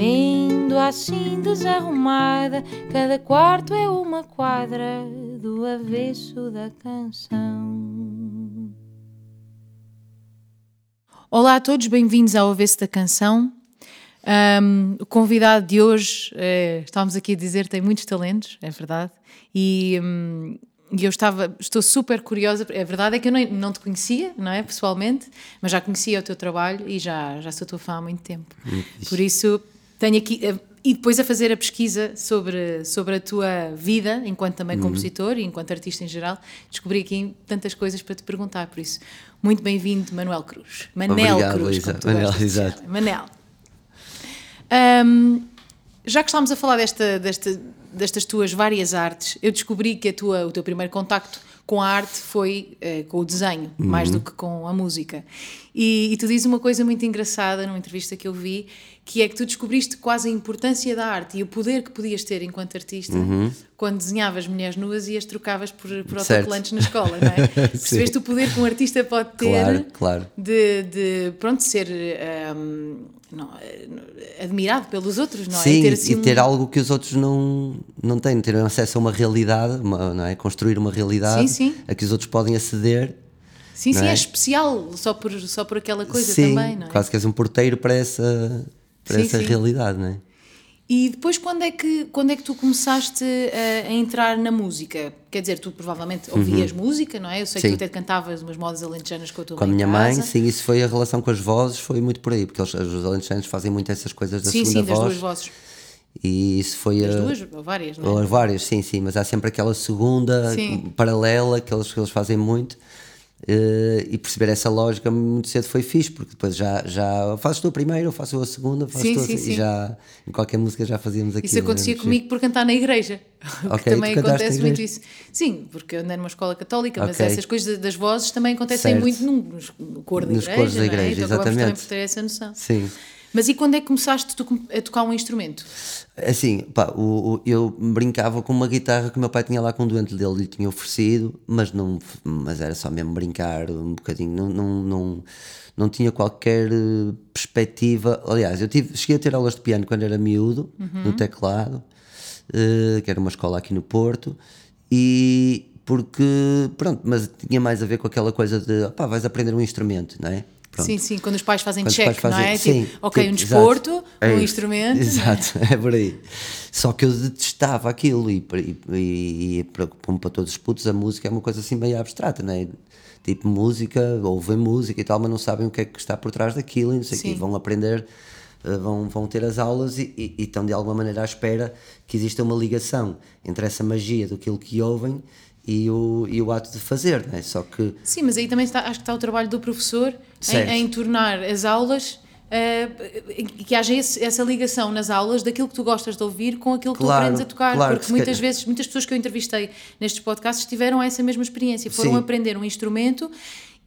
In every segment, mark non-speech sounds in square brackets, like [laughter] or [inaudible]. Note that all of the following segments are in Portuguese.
Vendo assim desarrumada, cada quarto é uma quadra do avesso da canção. Olá a todos, bem-vindos ao Avesso da Canção. Um, o convidado de hoje, é, estávamos aqui a dizer, tem muitos talentos, é verdade, e, um, e eu estava, estou super curiosa, a verdade é que eu não, não te conhecia, não é, pessoalmente, mas já conhecia o teu trabalho e já, já sou tua fã há muito tempo. Por isso, tenho aqui, eh, e depois a fazer a pesquisa sobre, sobre a tua vida, enquanto também uhum. compositor e enquanto artista em geral, descobri aqui tantas coisas para te perguntar, por isso, muito bem-vindo, Manuel Cruz. Manel Obrigado, Cruz, Luísa. Manel, exato. Manel. Um, já que estamos a falar desta, desta, destas tuas várias artes, eu descobri que a tua, o teu primeiro contacto com a arte foi uh, com o desenho, uhum. mais do que com a música. E, e, tu dizes uma coisa muito engraçada numa entrevista que eu vi, que é que tu descobriste quase a importância da arte e o poder que podias ter enquanto artista uhum. quando desenhavas mulheres nuas e as trocavas por, por autocolantes na escola, não é? [laughs] Percebeste o poder que um artista pode ter claro, claro. De, de, pronto, ser um, não, admirado pelos outros, não é? Sim, e ter, assim, e ter um... algo que os outros não, não têm, ter acesso a uma realidade, uma, não é? Construir uma realidade sim, sim. a que os outros podem aceder Sim, sim, é? é? especial só por, só por aquela coisa sim, também, não é? Quase que és um porteiro para essa, para sim, essa sim. realidade, não é? E depois, quando é que, quando é que tu começaste a, a entrar na música? Quer dizer, tu provavelmente ouvias uhum. música, não é? Eu sei sim. que tu até cantavas umas modas alentejanas com a tua Com a minha mãe, sim, isso foi a relação com as vozes, foi muito por aí, porque eles, os alentejanos fazem muito essas coisas da sim, segunda voz. Sim, das duas vozes. E isso foi das a. duas ou várias, não é? Ou várias, sim, sim, mas há sempre aquela segunda paralela que eles, que eles fazem muito. Uh, e perceber essa lógica muito cedo foi fixe, porque depois já, já fazes tu a primeira, eu faço a segunda, faço sim, tu, sim, e sim. já em qualquer música já fazíamos aquilo. Isso acontecia comigo por cantar na igreja, [laughs] okay, também acontece muito isso. Sim, porque eu andei numa escola católica, mas okay. essas coisas das vozes também acontecem certo. muito no, no coro da Nos igreja, coros da igreja, é? então exatamente. também por ter essa noção. Sim. Mas e quando é que começaste a tocar um instrumento? Assim, pá, o, o, eu brincava com uma guitarra que o meu pai tinha lá com um doente dele lhe tinha oferecido, mas, não, mas era só mesmo brincar um bocadinho, não, não, não, não tinha qualquer eh, perspectiva. Aliás, eu tive, cheguei a ter aulas de piano quando era miúdo, uhum. no teclado, uh, que era uma escola aqui no Porto, e porque, pronto, mas tinha mais a ver com aquela coisa de, pá, vais aprender um instrumento, não é? Pronto. Sim, sim, quando os pais fazem quando check, pais fazem, não é? Sim, tipo, ok, tipo, um desporto, exato, um é instrumento. Exato, [laughs] é por aí. Só que eu detestava aquilo e, e, e, e para, para todos os putos a música é uma coisa assim meio abstrata, não é? Tipo música, ouvem música e tal, mas não sabem o que é que está por trás daquilo e não sei o quê. Vão aprender, eh, vão, vão ter as aulas e, e, e estão de alguma maneira à espera que exista uma ligação entre essa magia do que ouvem e o, e o ato de fazer, não é? Só que... Sim, mas aí também está, acho que está o trabalho do professor em, em, tornar as aulas... Uh, que haja esse, essa ligação nas aulas daquilo que tu gostas de ouvir com aquilo que claro, tu aprendes a tocar, claro, porque muitas vezes, muitas pessoas que eu entrevistei nestes podcasts tiveram essa mesma experiência, foram Sim. aprender um instrumento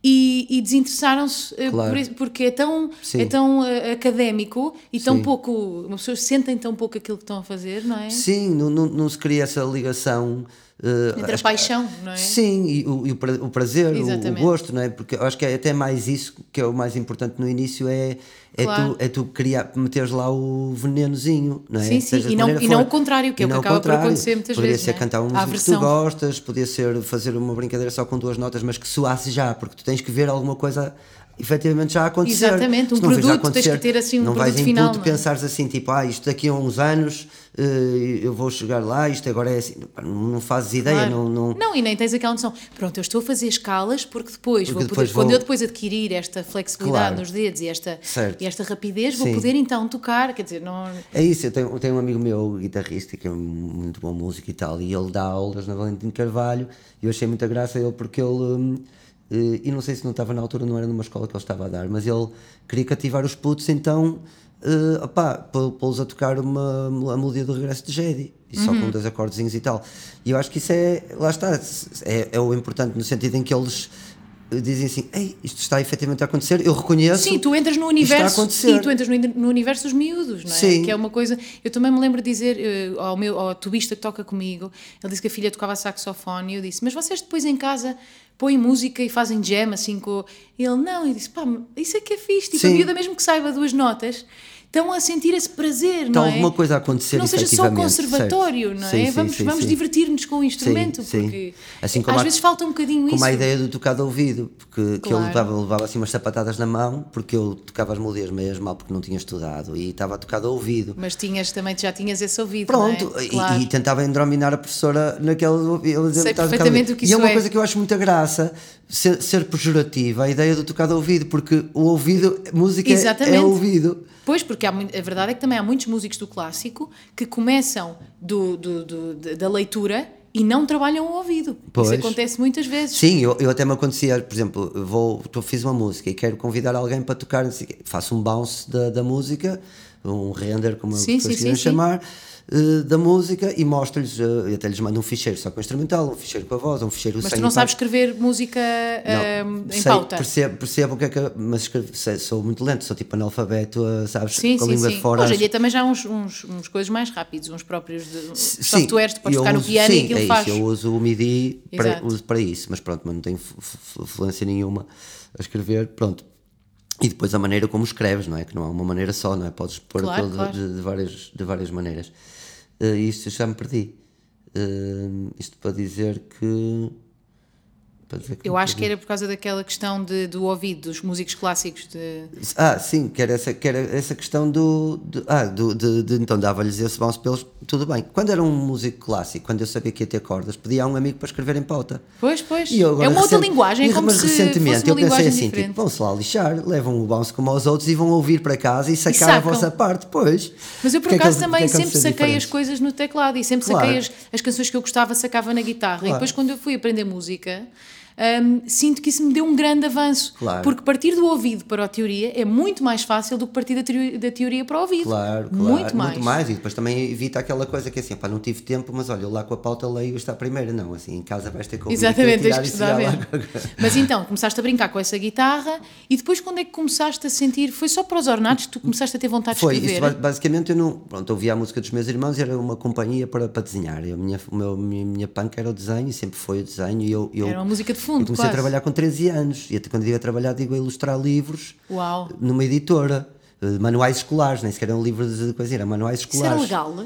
e, e desinteressaram-se Claro. por, porque é tão, Sim. é tão uh, académico e tão Sim. pouco. Uma pessoa sentem tão pouco aquilo que estão a fazer, não é? Sim, não, não, não se cria essa ligação. Eh, Entre a paixão, não é? Sim, e o, e o pra- o prazer, o, o gosto, não é? Porque eu acho que é até mais isso que é o mais importante no início, é, é, Claro. tu, é tu criar, meteres lá o venenozinho, não é? Sim, sim, e não- e não o contrário, que é o que acaba por acontecer muitas poderia vezes, ser não é? cantar uma A música que tu gostas, podia ser fazer uma brincadeira só com duas notas, mas que soasse já, porque tu tens que ver alguma coisa efetivamente já a acontecer. Exatamente, um Se não produto, tens que ter, assim, um não vais produto em final, puto não é? pensares assim, tipo, ah, isto daqui a uns anos eh, eu vou chegar lá, isto agora é assim, não, não fazes ideia, Claro. não, não, e nem tens aquela noção. Pronto, eu estou a fazer escalas porque depois, Porque vou poder, depois quando vou- eu depois adquirir esta flexibilidade Claro. nos dedos e esta, Certo. e esta rapidez, vou Sim. poder então tocar. Quer dizer, não. É isso, eu tenho, eu tenho um amigo meu, guitarrista, que é muito bom músico e tal, e ele dá aulas na Valentim Carvalho, e eu achei muita graça ele porque ele, hum, e não sei se não estava na altura, não era numa escola que ele estava a dar, mas ele queria cativar os putos, então uh, opá, pô-los a tocar uma, a melodia do regresso de Jedi, e só Uhum. com dois acordezinhos e tal. E eu acho que isso é, lá está, é, é o importante no sentido em que eles dizem assim: Ei, isto está efetivamente a acontecer, eu reconheço. Sim, tu entras no isto está a universo. acontecer. Sim, tu entras no, no universo dos miúdos, não é? Sim. Que é uma coisa. Eu também me lembro de dizer eh, ao meu ao tubista que toca comigo, ele disse que a filha tocava saxofone e eu disse: Mas vocês depois em casa põem música e fazem jam assim com. Ele não, e disse: Pá, isso é que é fixe. Tipo, a miúda, mesmo que saiba duas notas, estão a sentir esse prazer, Está não é? alguma coisa a acontecer não seja só conservatório, certo. não é? Sim, vamos sim, vamos divertir-nos com o instrumento, porque Assim como às há- vezes falta um bocadinho isso. Como a ideia do tocar de ouvido, porque que eu Claro. levava, levava assim umas sapatadas na mão, porque eu tocava as melodias meias mal porque não tinha estudado e estava a tocar de ouvido. Mas tinhas também, já tinhas esse ouvido, não é? Pronto, e- Claro. e, tentava endrominar a professora dizia, Sei "Estás a perfeitamente ouvido." o que E isso é uma é. coisa que eu acho muita graça, ser, ser pejorativa, a ideia do tocar de ouvido, porque o ouvido, música é- é Exatamente. ouvido. Pois, porque há, a verdade é que também há muitos músicos do clássico que começam do, do- do- da- leitura e não trabalham o ouvido. Pois. Isso acontece muitas vezes. Sim, eu, eu até me acontecia, por exemplo, vou, tô- fiz uma música e quero convidar alguém para tocar, faço um bounce da, da música, um render, como Sim, pessoas sim, sim, sim. chamar, eh, da música e mostro-lhes, eh, até lhes mando um ficheiro só com instrumental, um ficheiro com a voz, um ficheiro Mas sem tu não sabes escrever música Não, hum, em sei, pauta. Percebo, percebo o que é que. Mas escrevo- sei, sou muito lento, sou tipo analfabeto, sabes? Sim, com a sim, língua sim. de fora. Hoje em dia também já há uns, uns, uns coisas mais rápidos, uns próprios de, Sim, softwares, tu podes tocar no uso- piano sim, e aquilo é faz. Isso, eu uso o MIDI para, uso para isso, mas pronto, mas não tenho fluência nenhuma a escrever, pronto. E depois a maneira como escreves, não é? Que não é uma maneira só, não é? Podes pôr Claro, claro. De, de várias, de várias maneiras. Eh, isto eu já me perdi. Eh, isto para dizer que. Para dizer que Eu acho que perdi. era por causa daquela questão de, do ouvido, dos músicos clássicos. De... Ah, sim, que era essa, que era essa questão do. de- ah, do, de, de- então dava-lhes esse bounce pelos. Tudo bem. Quando era um músico clássico, quando eu sabia que ia ter cordas, pedia a um amigo para escrever em pauta. Pois, pois. E é uma outra linguagem, é e- como mas se recentemente eu pensei assim, diferente. tipo, vão-se lá lixar, levam o bounce como aos outros e vão ouvir para casa e sacar a sacam. vossa parte, pois. Mas eu por é que acaso eles- também é que sempre saquei as diferentes? coisas no teclado e sempre Claro. saquei as, as canções que eu gostava, sacava na guitarra. E Claro. depois quando eu fui aprender música, hum, sinto que isso me deu um grande avanço. Claro. Porque partir do ouvido para a teoria é muito mais fácil do que partir da teoria, da teoria para o ouvido. Claro, claro. Muito mais. E depois também evita aquela coisa que é assim, pá, não tive tempo, mas olha, eu lá com a pauta leio esta primeira. Não, assim, em casa vais ter que ouvir Exatamente, tens que estudar e mesmo. Mas então, começaste a brincar com essa guitarra e depois quando é que começaste a sentir? Foi só para os ornatos que tu começaste a ter vontade Foi, de escrever? ba- basicamente eu não. Pronto, ouvia a música dos meus irmãos e era uma companhia para, para desenhar. Eu, a minha, o meu, minha, minha punk era o desenho e sempre foi o desenho. E eu, eu, Era uma música de fundo, eu comecei quase. a trabalhar com 13 anos. E até quando ia trabalhar, digo a ilustrar livros Uau. numa editora. eh, Manuais escolares, nem sequer eram livros de coisa, eram manuais Isso escolares. era legal?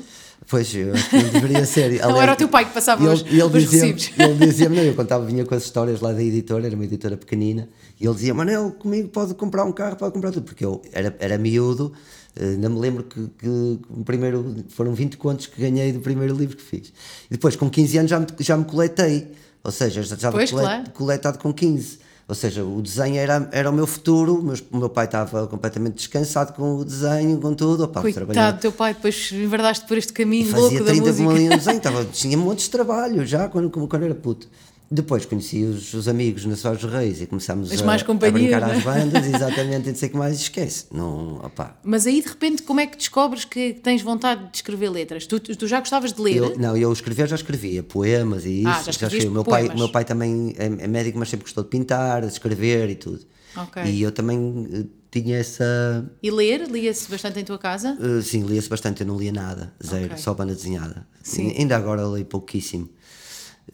Pois, eu acho que não deveria [laughs] ser. Não Aliás, era o teu pai que passava ele- os- ele recibos. Ele dizia-me, eu contava, vinha com as histórias lá da editora, era uma editora pequenina, e ele dizia, Manel, comigo pode comprar um carro, pode comprar tudo, porque eu era, era miúdo, eh, ainda me lembro que, que o primeiro, foram 20 contos que ganhei do primeiro livro que fiz. E depois, com 15 anos, já me, já me coletei, ou seja, já estava Pois, cole- claro. coletado com 15. Ou seja, o desenho era, era o meu futuro, meus- o meu pai estava completamente descansado com o desenho, com tudo. Opa, Coitado do teu pai, depois enverdaste por este caminho e louco fazia da 30 de uma música. linha de desenho, estava, tinha montes de trabalho já quando, quando era puto. Depois conheci os, os amigos na Soares Reis e começámos a, a brincar não é? às bandas, [laughs] exatamente, e não sei que mais, esquece. Não, opá. Mas aí de repente, como é que descobres que tens vontade de escrever letras? Tu, tu já gostavas de ler? Eu, não, eu escrever já escrevia poemas e isso. Ah, já escrevias O meu pai, meu pai também é, é médico, mas sempre gostou de pintar, de escrever e tudo. Ok. E eu também eh, tinha essa. E ler? Lia-se bastante em tua casa? eh, sim, lia-se bastante, eu não lia nada, zero, Ok. só banda desenhada. Sim. Ainda agora leio pouquíssimo.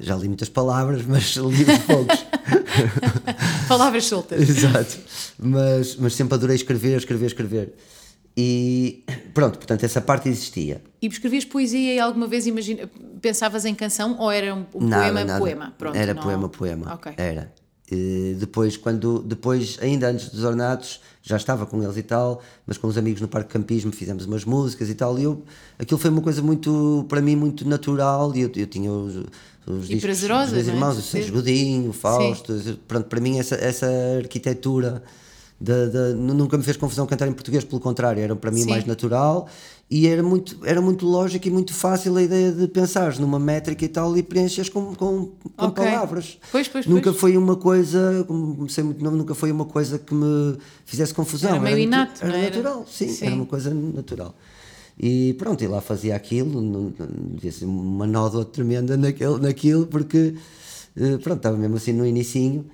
Já li muitas palavras, mas li poucos. [laughs] Palavras soltas. Exato. Mas, mas sempre adorei escrever, escrever, escrever. E pronto, portanto, essa parte existia. E escrevias poesia e alguma vez imagina, pensavas em canção ou era um, um Nada, poema, nada. poema? Pronto, Era não- poema, poema. Ok. Era. E depois, quando, depois, ainda antes dos ornatos, já estava com eles e tal, mas com os amigos no Parque Campismo fizemos umas músicas e tal, e eu, aquilo foi uma coisa muito, para mim, muito natural, e eu, eu tinha os, os discos prazerosa, dos meus é? irmãos, o De Sérgio. Godinho, o Fausto, pronto, para mim essa, essa arquitetura da- nu- nunca me fez confusão cantar em português, pelo contrário, era para mim Sim. mais natural e era muito, era muito lógico e muito fácil a ideia de pensares numa métrica e tal e preenches com, com, com Ok. palavras. Pois, pois, nunca pois. foi uma coisa, como comecei muito novo, nunca foi uma coisa que me fizesse confusão. Era meio natu- inato, Era era? natural, sim, Sim. era uma coisa natural. E pronto, e lá fazia aquilo, devia ser uma nódoa tremenda naquele, naquilo, porque eh, pronto, estava mesmo assim no inicinho.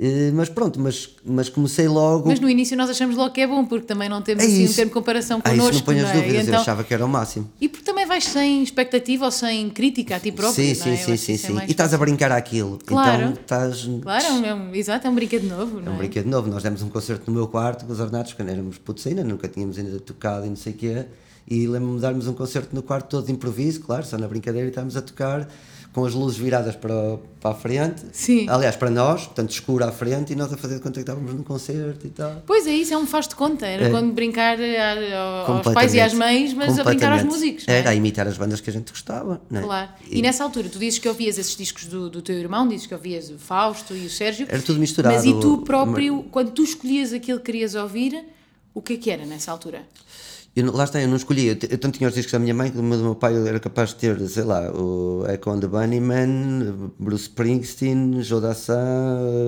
Eh, Mas pronto, mas, mas comecei logo. Mas no início nós achamos logo que é bom, porque também não temos É assim um isso. termo de comparação ah, isso connosco. não ponho as é? dúvidas, E, eu então- achava que era o máximo. e porque também vais sem expectativa ou sem crítica a ti próprio. sim, não é? sim, sim, sim, isso é sim. E estás a brincar àquilo. Claro. Então estás. Claro, é um, é um- exato, é um brinquedo novo, É um é? brinquedo novo. Nós demos um concerto no meu quarto com os ornatos, quando éramos putos ainda, nunca tínhamos ainda tocado e não sei o quê. E lembro-me de darmos um concerto no quarto todo de improviso, claro, só na brincadeira, e estávamos a tocar com as luzes viradas para, para a frente. Sim. Aliás, para nós, portanto, escuro à frente, e nós a fazer de conta que estávamos num concerto e tal. Pois é, isso é um faz de conta. Era É. quando brincar a- aos pais e às mães, mas a brincar aos músicos. é? Era a imitar as bandas que a gente gostava. É? Claro. E, nessa altura, tu dizes que ouvias esses discos do, do teu irmão, dizes que ouvias o Fausto e o Sérgio. Era tudo misturado. Mas e tu próprio, quando tu escolhias aquilo que querias ouvir, o que é que era nessa altura? Eu, não- lá está, eu não escolhi. Eu, eu tanto tinha os discos da minha mãe, como o do meu pai, eu era capaz de ter, sei lá, o Echo and the Bunnymen, Bruce Springsteen, Joe Dassin,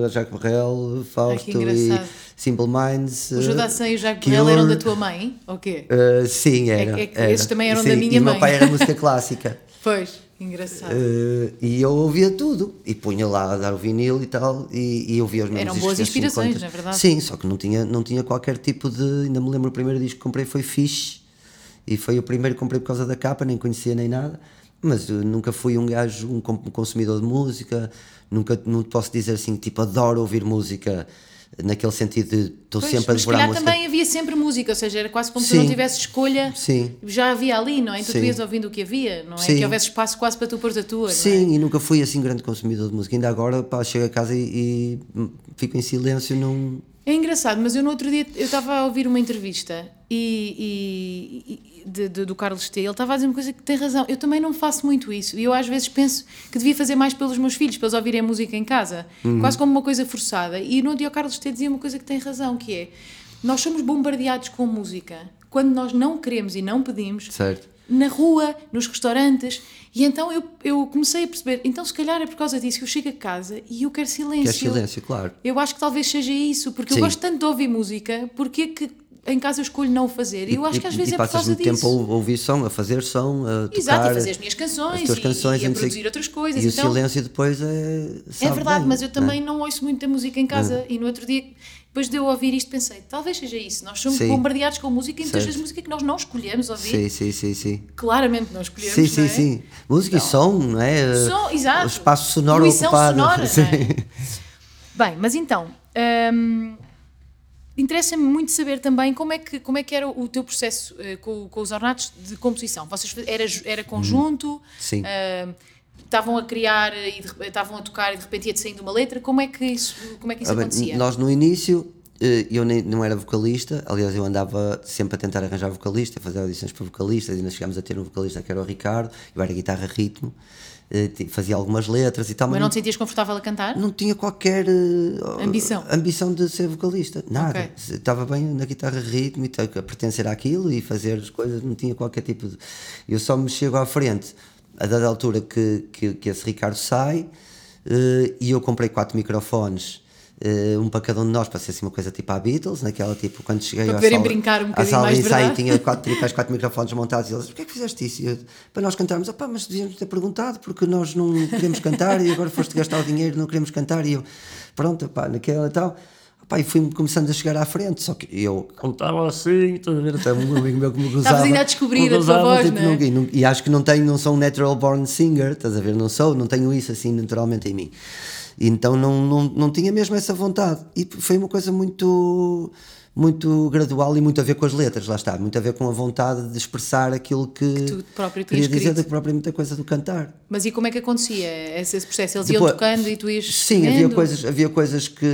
Jacques Brel, Fausto e engraçado. Simple Minds. O Jodassin e o Jacques Brel eram da tua mãe? Ou quê? Uh, sim, era. é que era. esses também eram Sim, da minha e o mãe. meu pai era música clássica. [laughs] Pois, engraçado. Uh, e eu ouvia tudo e punha lá a dar o vinil e tal e, e ouvia os mesmos Eram boas das inspirações, 50. não é verdade? sim, só que não tinha, não tinha qualquer tipo de ainda me lembro o primeiro disco que comprei foi Fish e foi o primeiro que comprei por causa da capa nem conhecia nem nada mas eu nunca fui um gajo um consumidor de música nunca não posso dizer assim tipo adoro ouvir música naquele sentido de estou sempre a devorar música também havia sempre música, ou seja, era quase como se não tivesse escolha, Sim. já havia ali, não é? Então tu ias ouvindo o que havia, não é? Sim. Que houvesse espaço quase para tu pôr a tua, é? Sim, e nunca fui assim grande consumidor de música. Ainda agora, pá, chego a casa e, e, fico em silêncio, não. É engraçado, mas eu no outro dia eu estava a ouvir uma entrevista e, e- e- de- de- do Carlos T. Ele estava a dizer uma coisa que tem razão. Eu também não faço muito isso e eu às vezes penso que devia fazer mais pelos meus filhos, para eles ouvirem música em casa, Uhum. quase como uma coisa forçada. E no outro dia o Carlos T. dizia uma coisa que tem razão, que é nós somos bombardeados com música quando nós não queremos e não pedimos Certo. Na rua, nos restaurantes, e então eu, eu comecei a perceber, então se calhar é por causa disso que eu chego a casa e eu quero silêncio. Quer silêncio, claro. Eu acho que talvez seja isso, porque Sim. eu gosto tanto de ouvir música, porque é que em casa eu escolho não o fazer? E eu acho que às E- vezes e é por passas causa disso. tempo a ouvir som, a fazer som, a tocar. Exato, e fazer as minhas canções, as tuas e- canções e, a não produzir outras coisas. E então, o silêncio depois é. é verdade, bem, mas eu não é? também não ouço muita música em casa. E no outro dia, depois de eu ouvir isto, pensei, talvez seja isso. Nós somos Sim. bombardeados com música e muitas vezes música que nós não escolhemos ouvir. Sim, sim, sim, sim. Claramente não escolhemos. Sim, sim, é? sim. Música e som, não é? Som, exato. O espaço sonoro Fruição ocupado. sonora, Sim. é? Bem, mas então, hum, interessa-me muito saber também como é que, como é que era o teu processo eh, com, com os ornatos de composição. Vocês era, era conjunto? Hum. Sim. hum, estavam a criar e de estavam a tocar e de repente ia-te saindo uma letra? Como é que isso, como é que isso Ah, bem, acontecia? Nós no início, eh, eu nem, não era vocalista, aliás eu andava sempre a tentar arranjar vocalista, fazer audições para vocalistas, ainda chegámos a ter um vocalista que era o Ricardo, eu era guitarra ritmo, eh, fazia algumas letras e tal, Mas não te sentias confortável a cantar? não tinha qualquer eh, Ambição. ambição de ser vocalista, nada. Ok. Estava bem na guitarra ritmo e a pertencer àquilo e fazer as coisas, não tinha qualquer tipo de. Eu só me chego à frente a dada altura que, que, que esse Ricardo sai eh, e eu comprei quatro microfones. eh, um para cada um de nós, para ser assim uma coisa tipo a Beatles, naquela tipo, quando cheguei Para poderem sala, brincar um à sala de ensaio, tinha [laughs] quatro tripés, quatro microfones montados e eles, porquê é que fizeste isso? Eu, para nós cantarmos, opá, mas devíamos ter perguntado porque nós não queremos cantar e agora foste gastar o dinheiro, não queremos cantar e eu, pronto, opá, naquela tal. Opá, e fui começando a chegar à frente, só que eu cantava assim, estás a ver, até um amigo meu que me gozava. ainda a descobrir me a tua gozava, voz, tipo, não é? e, não- e acho que não tenho, não sou um natural born singer, estás a ver, não sou, não tenho isso assim naturalmente em mim. Então não, não, não tinha mesmo essa vontade. E foi uma coisa muito muito gradual e muito a ver com as letras, lá está, muito a ver com a vontade de expressar aquilo que, tu próprio queria tinhas dizer escrito. da própria muita coisa do cantar. Mas e como é que acontecia esse processo? Eles iam Depois- tocando e tu ias Sim, havia coisas, havia coisas que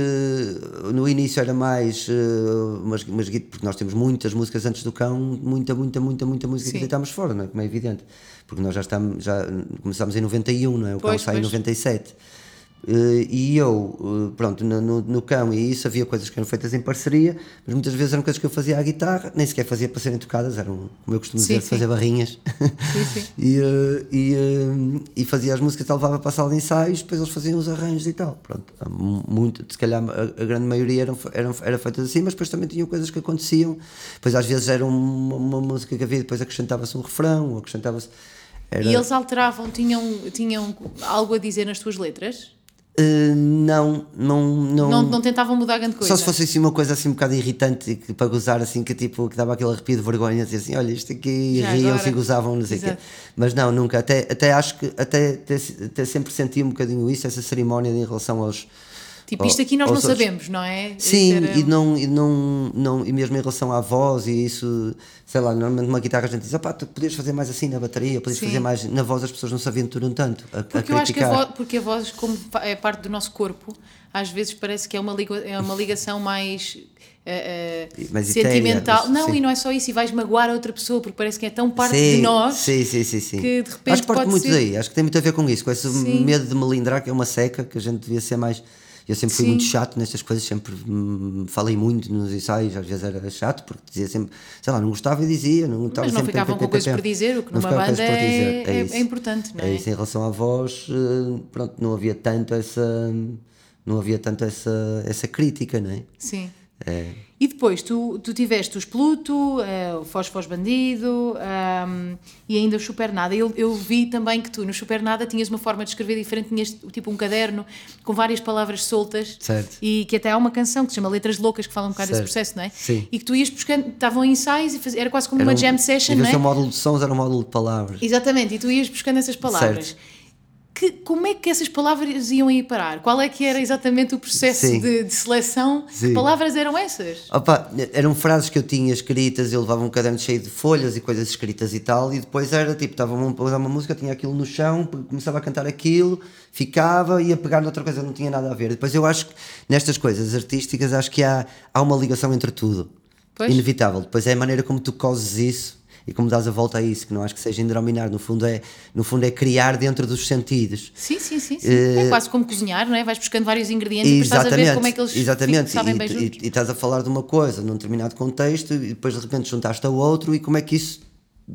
no início era mais uh, umas, umas guit- porque nós temos muitas músicas antes do cão, muita, muita, muita, muita música Sim. que deitámos fora, não é? como é evidente. Porque nós já estamos, já começámos em 91, não é? O Pois, cão sai em pois. 97. Uh, e eu, uh, pronto, no, no, no, cão e isso havia coisas que eram feitas em parceria, mas muitas vezes eram coisas que eu fazia à guitarra, nem sequer fazia para serem tocadas, eram, como eu costumo sim, dizer, sim. fazer barrinhas. Sim, [laughs] e, uh, e, e, fazia as músicas, levava para a sala de ensaios, depois eles faziam os arranjos e tal. Pronto, muito, se calhar a, a, grande maioria eram, eram, era feitas assim, mas depois também tinham coisas que aconteciam, depois às vezes era uma, uma música que havia, depois acrescentava-se um refrão, acrescentava-se. Era... E eles alteravam, tinham, tinham algo a dizer nas tuas letras? Uh, não, não, não, não. Não tentavam mudar grande coisa. Só se fosse assim uma coisa assim um bocado irritante que, para gozar, assim, que tipo, que dava aquele arrepio de vergonha, dizer assim, olha, isto aqui riam-se e gozavam, não sei o quê. Mas não, nunca. Até, até acho que até, até, até sempre senti um bocadinho isso, essa cerimónia em relação aos Tipo, isto aqui nós não outros. sabemos, não é? Sim, era... e, não, e, não, não, e mesmo em relação à voz e isso, sei lá, normalmente numa guitarra a gente diz, opá, tu podias fazer mais assim na bateria, podias Sim. fazer mais. Na voz as pessoas não se aventuram tanto. A, porque a eu acho que a voz, porque a voz, como é parte do nosso corpo, às vezes parece que é uma, é uma ligação mais. Uh, uh, sentimental. Não, sim. e não é só isso, e vais magoar a outra pessoa porque parece que é tão parte sim, de nós sim, sim, sim, sim. que de repente. Acho que parte muito ser... daí, acho que tem muito a ver com isso, com esse medo de melindrar, que é uma seca, que a gente devia ser mais eu sempre fui Sim. muito chato nestas coisas, sempre hum, falei muito nos ensaios, às vezes era chato, porque dizia sempre, sei lá, não gostava e dizia, não estava Mas não ficavam com coisas por dizer, o que numa banda é, é, é, importante, não é? É isso, em relação à voz, eh, pronto, não havia tanto essa, não havia tanto essa, essa crítica, não é? Sim. É. E depois tu, tu tiveste os Pluto, uh, o Foz Foz Bandido um, e ainda o Super Nada. Eu, eu vi também que tu no Super Nada tinhas uma forma de escrever diferente, tinhas tipo um caderno com várias palavras soltas certo. e que até há uma canção que se chama Letras Loucas que fala um bocado certo. desse processo, não é? Sim. E que tu ias buscando, estavam em ensaios e faz, era quase como era uma um, jam session, não é? o módulo de sons, era um módulo de palavras. Exatamente, e tu ias buscando essas palavras. Certo que, como é que essas palavras iam aí parar? Qual é que era exatamente o processo de, de, seleção? Sim. Que palavras eram essas? Opa, eram frases que eu tinha escritas, eu levava um caderno cheio de folhas e coisas escritas e tal, e depois era tipo, estava a usar uma música, tinha aquilo no chão, começava a cantar aquilo, ficava, ia pegar noutra coisa, não tinha nada a ver. Depois eu acho que nestas coisas artísticas, acho que há, há uma ligação entre tudo. Pois. Inevitável. Depois é a maneira como tu cozes isso e como dás a volta a isso, que não acho que seja indrominar, no fundo é, no fundo é criar dentro dos sentidos. Sim, sim, sim. sim. Uh, é quase como cozinhar, não é? Vais buscando vários ingredientes e estás a ver como é que eles exatamente. sabem e, bem juntos. E, e, estás a falar de uma coisa num determinado contexto e depois de repente juntaste a outro e como é que isso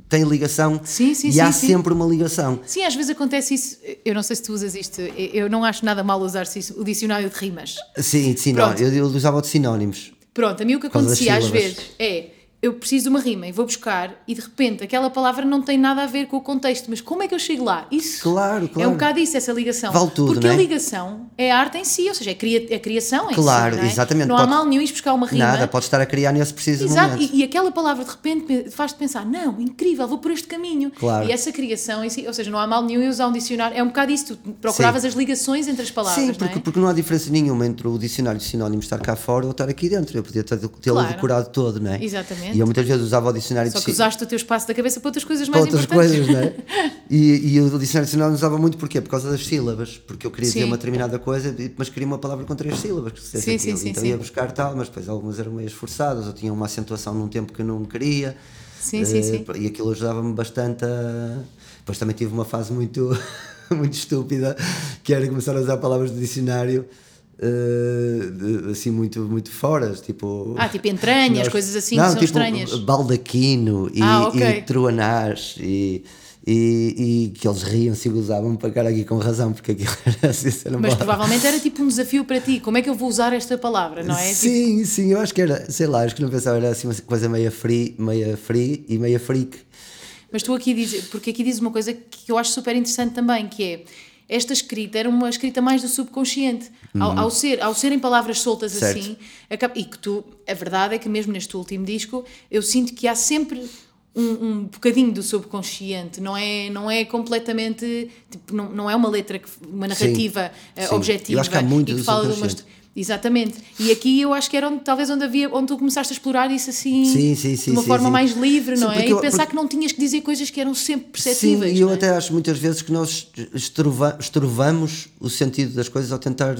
tem ligação sim, sim, e sim, há sempre uma ligação. Sim, às vezes acontece isso. Eu não sei se tu usas isto, eu não acho nada mal usar o dicionário de rimas. Sim, sim, não, eu, eu usava de sinónimos. Pronto, a mim o que acontecia às vezes é eu preciso de uma rima e vou buscar e de repente aquela palavra não tem nada a ver com o contexto, mas como é que eu chego lá? Isso claro, claro. é um bocado isso, essa ligação. Vale tudo, Porque é? a ligação é a arte em si, ou seja, é, cria, é criação em claro, si. Claro, exatamente. Não pode... há mal nenhum em buscar uma rima. Nada, pode estar a criar nesse preciso Exato, momento. E, e aquela palavra de repente faz-te pensar, não, incrível, vou por este caminho. Claro. E essa criação em si, ou seja, não há mal nenhum em usar um dicionário, é um bocado isso, tu procuravas Sim. as ligações entre as palavras. Sim, porque não, é? porque não há diferença nenhuma entre o dicionário de sinónimos estar cá fora ou estar aqui dentro. Eu podia tê-lo claro. decorado todo, não é? Exatamente. E eu muitas vezes usava o dicionário Só de que usaste o teu espaço da cabeça para outras coisas mais outras importantes. coisas, não é? [laughs] E, e o dicionário nacional usava muito porquê? Por causa das sílabas, porque eu queria sim. dizer uma determinada coisa, mas queria uma palavra com três sílabas, que se sim, sim, sim, então sim. ia buscar tal, mas depois algumas eram meio esforçadas, ou tinham uma acentuação num tempo que eu não queria. Sim, uh, sim, sim. E aquilo ajudava-me bastante a... Depois também tive uma fase muito, [laughs] muito estúpida, que era começar a usar palavras do dicionário Uh, assim muito muito fora tipo ah tipo entranhas nós, coisas assim não, que são tipo, estranhas. baldaquino e, ah, okay. e truanás e, e, e, que eles riam-se e gozavam para cara aqui com razão porque aquilo [laughs] era assim mas provavelmente era tipo um desafio para ti. Como é que eu vou usar esta palavra não é? Sim tipo... sim eu acho que era sei lá acho que não pensava era assim uma coisa meia free meia free e meia freak. Mas tu aqui dizes porque aqui dizes uma coisa que eu acho super interessante também que é esta escrita era uma escrita mais do subconsciente. Uhum. Ao, ao, ser, ao serem palavras soltas certo. assim, acaba, e que tu, a verdade é que mesmo neste último disco, eu sinto que há sempre um, um bocadinho do subconsciente, não é, não é completamente, tipo, não, não é uma letra, uma narrativa sim, uh, sim. objetiva eu acho que há muito e que fala de uma Exatamente. E aqui eu acho que era onde, talvez onde havia, onde tu começaste a explorar isso assim sim, sim, sim, de uma forma mais livre, não é? E pensar porque... que não tinhas que dizer coisas que eram sempre perceptíveis. Sim, e eu é? até acho muitas vezes que nós estruvamos o sentido das coisas ao tentar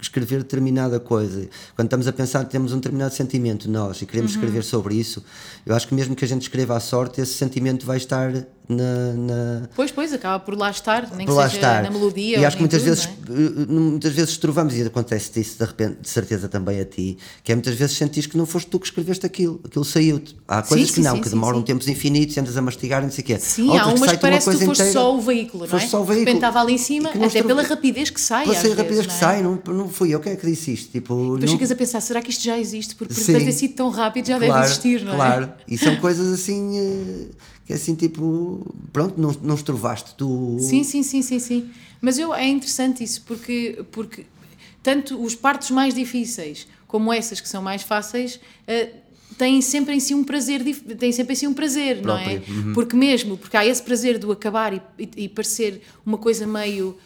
escrever determinada coisa, quando estamos a pensar que temos um determinado sentimento nós e queremos Uhum. escrever sobre isso, eu acho que mesmo que a gente escreva à sorte, esse sentimento vai estar na, na- Pois, pois, acaba por lá estar, nem por que lá seja estar. na melodia. E acho que muitas tudo, vezes, é? eh, muitas vezes trovamos, e acontece isso de repente, de certeza também a ti, que é muitas vezes sentis que não foste tu que escreveste aquilo, aquilo saiu-te. Há coisas sim, que não, sim, que sim, demoram sim. tempos infinitos, andas a mastigar, não sei o quê. Sim, Outras há umas que uma parece que tu foste inteira, só o veículo, não é? foste só o De repente veículo. estava ali em cima, que até pela rapidez que sai. Pela rapidez vezes, que é? sai, não, não fui eu, quem é que disse isto? Tipo, Depois não- ficas a pensar, será que isto já existe? Porque, deve ter sido tão rápido, já claro, deve existir, não é? Claro, e são coisas assim, eh, que é assim tipo, pronto, não, não estrovaste tu. Sim, sim, sim, sim, sim. Mas eu, é interessante isso, porque, porque tanto os partos mais difíceis como essas que são mais fáceis eh, têm sempre em si um prazer, têm sempre em si um prazer, não é? Próprio, uhum. Porque mesmo, porque há esse prazer do acabar e, e, e parecer uma coisa meio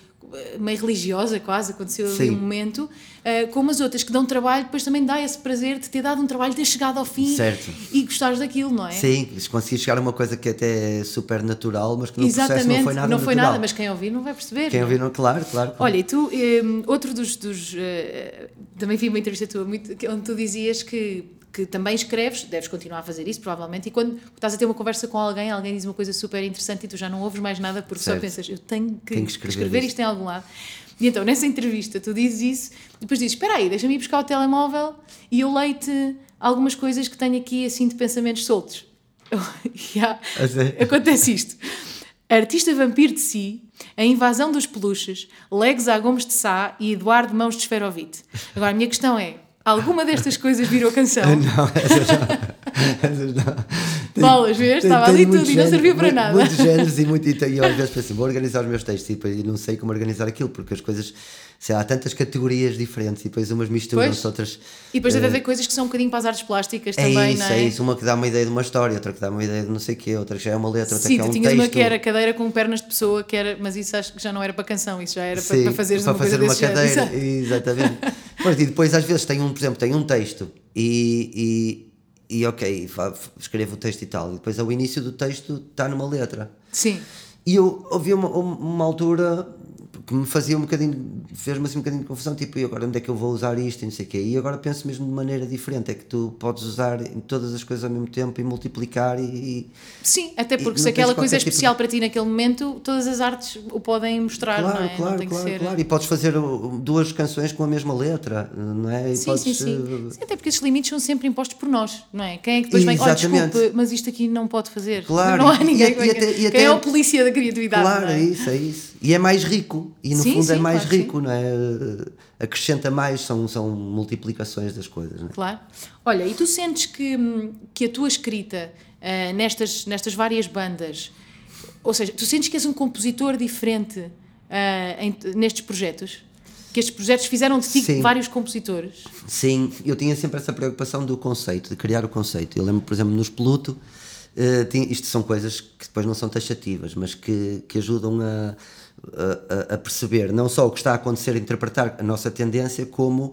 meio religiosa quase, aconteceu ali Sim. um momento, eh, como as outras que dão trabalho, depois também dá esse prazer de ter dado um trabalho, ter chegado ao fim Certo. e gostares daquilo, não é? Sim, consegui chegar a uma coisa que até é super natural, mas que no Exatamente, processo não foi nada não foi natural. nada, mas quem ouvir não vai perceber. Quem não é? ouviu, não- claro, claro. Olha, e tu, um, outro dos. dos, eh, também vi uma entrevista tua muito, onde tu dizias que, que também escreves, deves continuar a fazer isso, provavelmente, e quando estás a ter uma conversa com alguém, alguém diz uma coisa super interessante e tu já não ouves mais nada porque só Certo. pensas, eu tenho que, Tenho que escrever escrever isto. isto em algum lado. E então, nessa entrevista, tu dizes isso, depois dizes: Espera aí, deixa-me ir buscar o telemóvel e eu leio-te algumas coisas que tenho aqui assim de pensamentos soltos. [laughs] Sério? Acontece isto. Artista vampiro de si, a invasão dos peluches, Legs a Gomes de Sá e Eduardo Mãos de Esferovite. Agora, a minha questão é: alguma destas coisas virou canção? [laughs] Não, essas não. Essas não. Bolas, vês? Estava ali tudo e não serviu para muito- nada. Muitos géneros e, muito, e eu às vezes penso, vou organizar os meus textos e depois não sei como organizar aquilo, porque as coisas, sei lá, há tantas categorias diferentes e depois umas misturam-se, outras. E depois deve eh, haver coisas que são um bocadinho para as artes plásticas É também, isso, não é? é? isso. Uma que dá uma ideia de uma história, outra que dá uma ideia de não sei o quê, outra que já é uma letra, outra Sim, que é um tinhas texto. uma que era cadeira com pernas de pessoa, que era, mas isso acho que já não era para canção, isso já era para, Sim, para fazeres para uma fazer uma género, cadeira. exato. Exatamente. Pois, e depois às vezes tem um, por exemplo, tem um texto e, e, e ok, escrevo o texto e tal, e depois ao início do texto está numa letra. Sim. E eu ouvi uma, uma altura que me fazia um bocadinho, fez-me assim um bocadinho de confusão, tipo, e agora onde é que eu vou usar isto e não sei o quê. E agora penso mesmo de maneira diferente, é que tu podes usar em todas as coisas ao mesmo tempo e multiplicar e... e Sim, até porque E se não aquela coisa é qualquer tipo de- especial para ti naquele momento, todas as artes o podem mostrar, Claro, não é? não claro, tem claro, ser... claro. E podes fazer duas canções com a mesma letra, não é? E Sim, podes, sim, sim. uh, Sim, Até porque esses limites são sempre impostos por nós, não é? Quem é que depois vem, olha, desculpe, mas isto aqui não pode fazer. Claro, Não há e- ninguém. e que venha. até- e Quem até- é o polícia da criatividade? Claro, não é é? isso, é isso. E é mais rico, e no Sim, fundo é sim, mais claro rico, não é? Acrescenta mais, são, são multiplicações das coisas, não é? Claro. Olha, e tu sentes que, que a tua escrita ah, nestas, nestas várias bandas, ou seja, tu sentes que és um compositor diferente ah, em- nestes projetos? Que estes projetos fizeram de ti Sim. vários compositores? Sim, eu tinha sempre essa preocupação do conceito, de criar o conceito. Eu lembro, por exemplo, nos Pluto, eh, tinha- isto são coisas que depois não são taxativas, mas que, que ajudam a, a- a- perceber não só o que está a acontecer, a interpretar a nossa tendência, como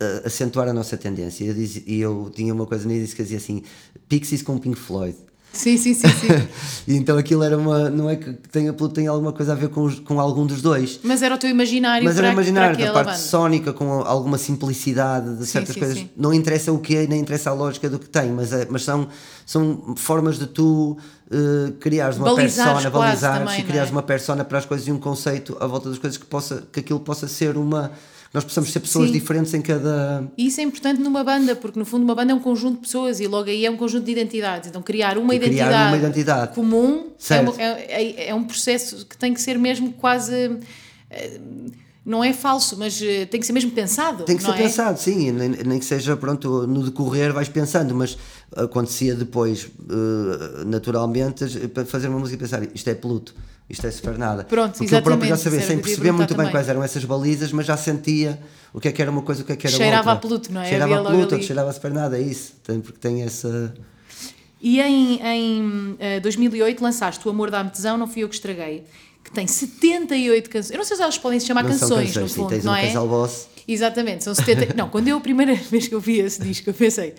a- acentuar a nossa tendência. Eu E eu, tinha uma coisa início que dizia assim: Pixies com Pink Floyd. Sim, sim, sim, sim. [laughs] Então aquilo era uma. Não é que tenha, tem alguma coisa a ver com, os- com algum dos dois. Mas era o teu imaginário Mas para, era imaginar, para da parte banda. sónica, com alguma simplicidade de certas sim, coisas. sim. Não interessa o que é, nem interessa a lógica do que tem, mas, é- mas são, são formas de tu eh, criares uma Balizares persona, balizares e criares é? uma persona para as coisas e um conceito à volta das coisas que, possa, que aquilo possa ser uma. Nós possamos ser pessoas Sim. diferentes em cada. E isso é importante numa banda, porque no fundo uma banda é um conjunto de pessoas e logo aí é um conjunto de identidades. Então criar uma, criar identidade, uma identidade. comum é, é- é- é um processo que tem que ser mesmo quase. eh, Não é falso, mas eh, tem que ser mesmo pensado. Tem que ser é? pensado, sim, nem, nem que seja pronto, no decorrer vais pensando, mas acontecia depois, eh, naturalmente, para fazer uma música e pensar isto é Pluto, isto é super nada. Pronto, Porque eu próprio já sabia, sem perceber muito bem também. quais eram essas balizas, mas já sentia o que é que era uma coisa, o que é que era Cheirava outra. a Pluto, não é? Cheirava a Pluto, ali- cheirava a super nada, é isso, tem, porque tem essa... E em, em eh, 2008 lançaste O Amor da Tesão, Não Fui Eu Que Estraguei, tem 78 canções. Eu não sei se elas podem se chamar Não canções, canções, no fundo, tens não um é? casal boss. Exatamente, são [laughs] 70. não, quando eu a primeira [laughs] vez que eu vi esse disco, eu pensei,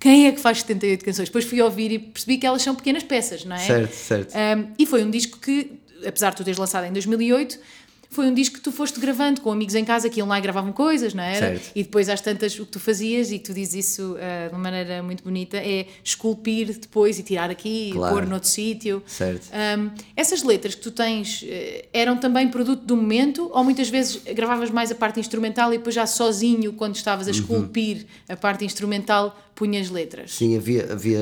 quem é que faz 78 canções? Depois fui ouvir e percebi que elas são pequenas peças, não é? Certo, certo. Um, e foi um disco que, apesar de tu teres lançado em 2008, foi um disco que tu foste gravando com amigos em casa que iam lá e gravavam coisas, não era? Certo. E depois às tantas o que tu fazias e que tu dizes isso ah, de uma maneira muito bonita é esculpir depois e tirar aqui Claro. e pôr noutro sítio. Certo. Um, essas letras que tu tens eh, eram também produto do momento ou muitas vezes gravavas mais a parte instrumental e depois já sozinho, quando estavas a Uhum. esculpir a parte instrumental, punhas letras? Sim, havia, havia,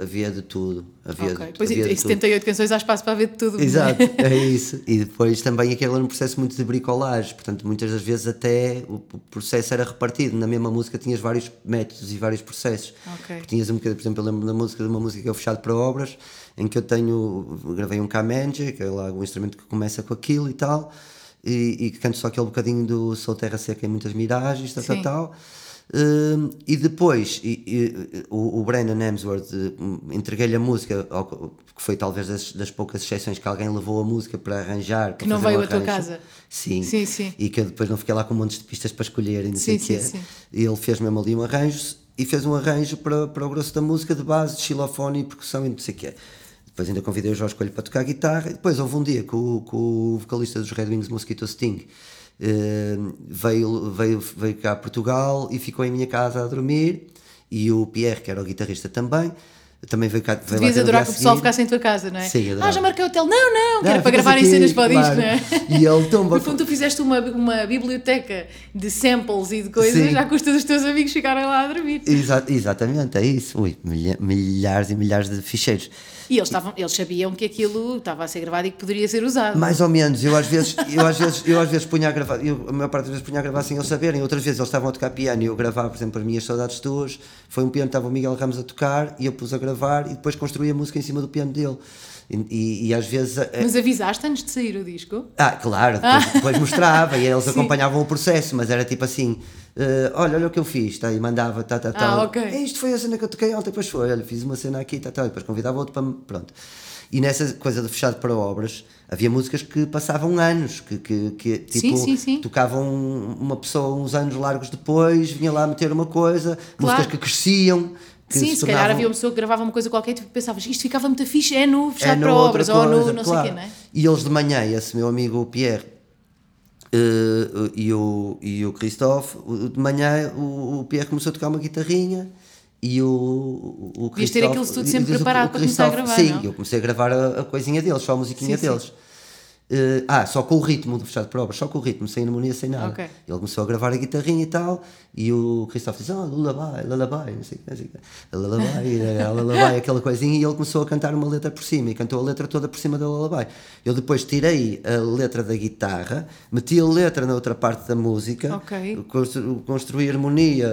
havia de tudo. Havia, Ok. de- Depois havia em de tudo. 78 canções há espaço para ver de tudo. Exato, [laughs] é isso. E depois também aquele era um processo muito de bricolagem, portanto, muitas das vezes até o processo era repartido. Na mesma música tinhas vários métodos e vários processos. Ok. Porque Tinhas um bocadinho, por exemplo, eu lembro da música de uma música que é Fechado para Obras, em que eu tenho, gravei um Kamenje, que é lá o instrumento que começa com aquilo e tal, e, e que canto só aquele bocadinho do Sou Terra Seca em muitas miragens, tal, tal, Sim. tal. Hum, e depois e- e, o, o Brennan Hemsworth hum, entreguei-lhe a música, ao- que foi talvez das, das poucas exceções que alguém levou a música para arranjar. para não fazer um veio à tua casa. Sim. Sim, sim. E que eu depois não fiquei lá com um monte de pistas para escolher e não sei Sim, o quê. sim, sim. E ele fez mesmo ali um arranjo e fez um arranjo para, para o grosso da música de base, de xilofone e percussão e não sei o quê. Depois ainda convidei o Jorge Coelho para tocar guitarra. E depois houve um dia que o, que o vocalista dos Red Wings, Mosquito Sting, veio, veio, veio cá a Portugal e ficou em minha casa a dormir. E o Pierre, que era o guitarrista também, também veio cá. Veio Devias adorar que o pessoal ficasse em tua casa, não é? Sim, adorava. ah, já marquei o hotel. Não, não, que Não, era para ficas gravarem cenas para o disco, não é? E ele tomba. No fundo, tu fizeste uma, uma biblioteca de samples e de coisas Sim. à custa dos teus amigos ficarem lá a dormir. Exa- exatamente, é isso. Ui, milha- milhares e milhares de ficheiros. E eles, estavam, eles sabiam que aquilo estava a ser gravado e que poderia ser usado. Mais ou menos, eu às vezes, eu às vezes, eu às vezes punha a gravar, eu, a maior parte das vezes punha a gravar sem eles saberem, outras vezes eles estavam a tocar piano e eu gravava, por exemplo, as minhas saudades tuas, foi um piano que estava o Miguel Ramos a tocar e eu pus a gravar e depois construí a música em cima do piano dele. E, e- e às vezes. eh, Mas avisaste antes de sair o disco? Ah, claro, depois, depois mostrava e eles [laughs] Sim. acompanhavam o processo, mas era tipo assim: eh, olha, olha o que eu fiz, tá, e mandava, tá, tá, tá. Ah, ok. "É, Isto foi a cena que eu toquei ontem, depois foi, olha, fiz uma cena aqui, tá, tá, e depois convidava outro para. Pronto. E nessa coisa de fechado para obras, havia músicas que passavam anos, que, que, que tipo, Sim, sim, sim. tocavam uma pessoa uns anos largos depois, vinha lá meter uma coisa, Claro. músicas que cresciam. Que Sim, se, calhar tornavam- havia uma pessoa que gravava uma coisa qualquer e tu pensavas isto ficava muito fixe, é no fechado na para obras ou no coisa, não claro. sei o quê, não é? E eles de manhã, esse meu amigo Pierre eh, e, o, e o Christophe, de manhã o, o Pierre começou a tocar uma guitarrinha e o, o o Devias ter Christophe- aquilo tudo sempre preparado para começar a Christophe- gravar, Sim, não? eu comecei a gravar a, a coisinha deles, só a musiquinha Sim, sim. Eh, ah, só com o ritmo do fechado de provas, só com o ritmo, sem harmonia, sem nada. Ok. Ele começou a gravar a guitarrinha e tal, e o Christophe disse: Ah, lullaby, lullaby, não sei o que, não sei o que. Lullaby, [laughs] lullaby, aquela coisinha, e ele começou a cantar uma letra por cima, e cantou a letra toda por cima da lullaby. Eu depois tirei a letra da guitarra, meti a letra na outra parte da música, Ok. constru- construí harmonia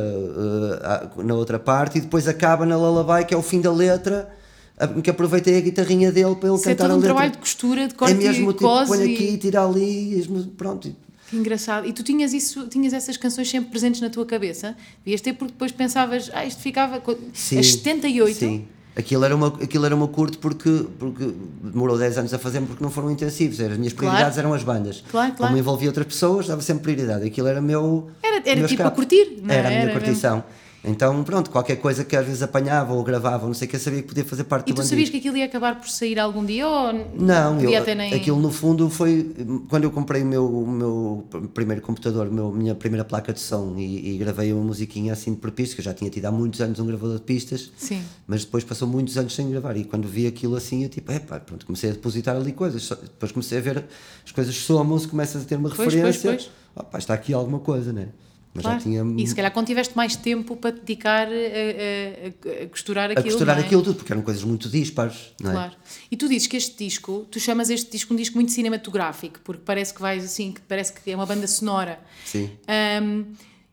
a- na outra parte, e depois acaba na lullaby, que é o fim da letra. A- Que aproveitei a guitarrinha dele para ele Isso é cantar todo a um letra. trabalho de costura, de corte É mesmo e tipo, cose põe aqui, tira ali, pronto. Que engraçado. E tu tinhas isso, tinhas essas canções sempre presentes na tua cabeça? Devias ter porque depois pensavas, ah, isto ficava. Sim, As 78. Sim. Aquilo era, uma, aquilo era uma curto porque, porque demorou 10 anos a fazer porque não foram intensivos. Era, as minhas Claro. prioridades eram as bandas. Claro, claro. Como envolvia outras pessoas, dava sempre prioridade. Aquilo era meu. Era- era meu tipo a escape. curtir, não é? Era a minha Era curtição. Então, pronto, qualquer coisa que às vezes apanhava ou gravava, não sei o que, eu sabia que podia fazer parte E do tu bandido. sabias que aquilo ia acabar por sair algum dia ou Não, eu, nem. aquilo no fundo foi quando eu comprei o meu, o meu primeiro computador, a minha primeira placa de som e, e gravei uma musiquinha assim por pistas, que eu já tinha tido há muitos anos um gravador de pistas, Sim. mas depois passou muitos anos sem gravar e quando vi aquilo assim eu tipo, epá, pronto, comecei a depositar ali coisas, depois comecei a ver as coisas somam-se, começas a ter uma Pois, referência, pois, pois. Opá, está aqui alguma coisa, né? Mas Claro. já tinha E se calhar quando tiveste mais tempo para te dedicar a, a- a- a costurar a aquilo. costurar não é? aquilo tudo, porque eram coisas muito dispares, não é? Claro. E tu dizes que este disco, tu chamas este disco um disco muito cinematográfico, porque parece que vais assim, que parece que é uma banda sonora. Sim. Ahm,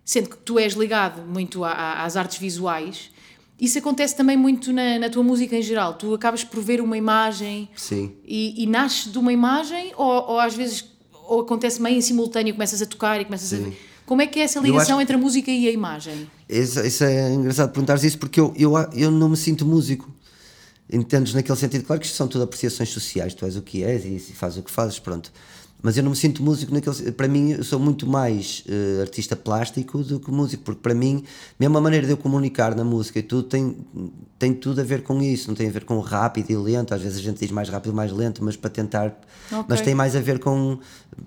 sendo que tu és ligado muito a- a- às artes visuais, isso acontece também muito na, na tua música em geral. Tu acabas por ver uma imagem Sim. e, e nasce de uma imagem, ou, ou às vezes ou acontece meio em simultâneo, começas a tocar e começas a Sim. ver. Como é que é essa ligação acho- entre a música e a imagem? Isso, isso é engraçado perguntares isso porque eu, eu, eu não me sinto músico. Entendes naquele sentido? Claro que isto são tudo apreciações sociais, tu és o que és e fazes o que fazes, pronto. Mas eu não me sinto músico naquele. Para mim, eu sou muito mais uh, artista plástico do que músico, porque para mim, mesmo a maneira de eu comunicar na música e tudo tem, tem tudo a ver com isso, não tem a ver com rápido e lento. Às vezes a gente diz mais rápido, mais lento, mas para tentar. Okay. Mas tem mais a ver com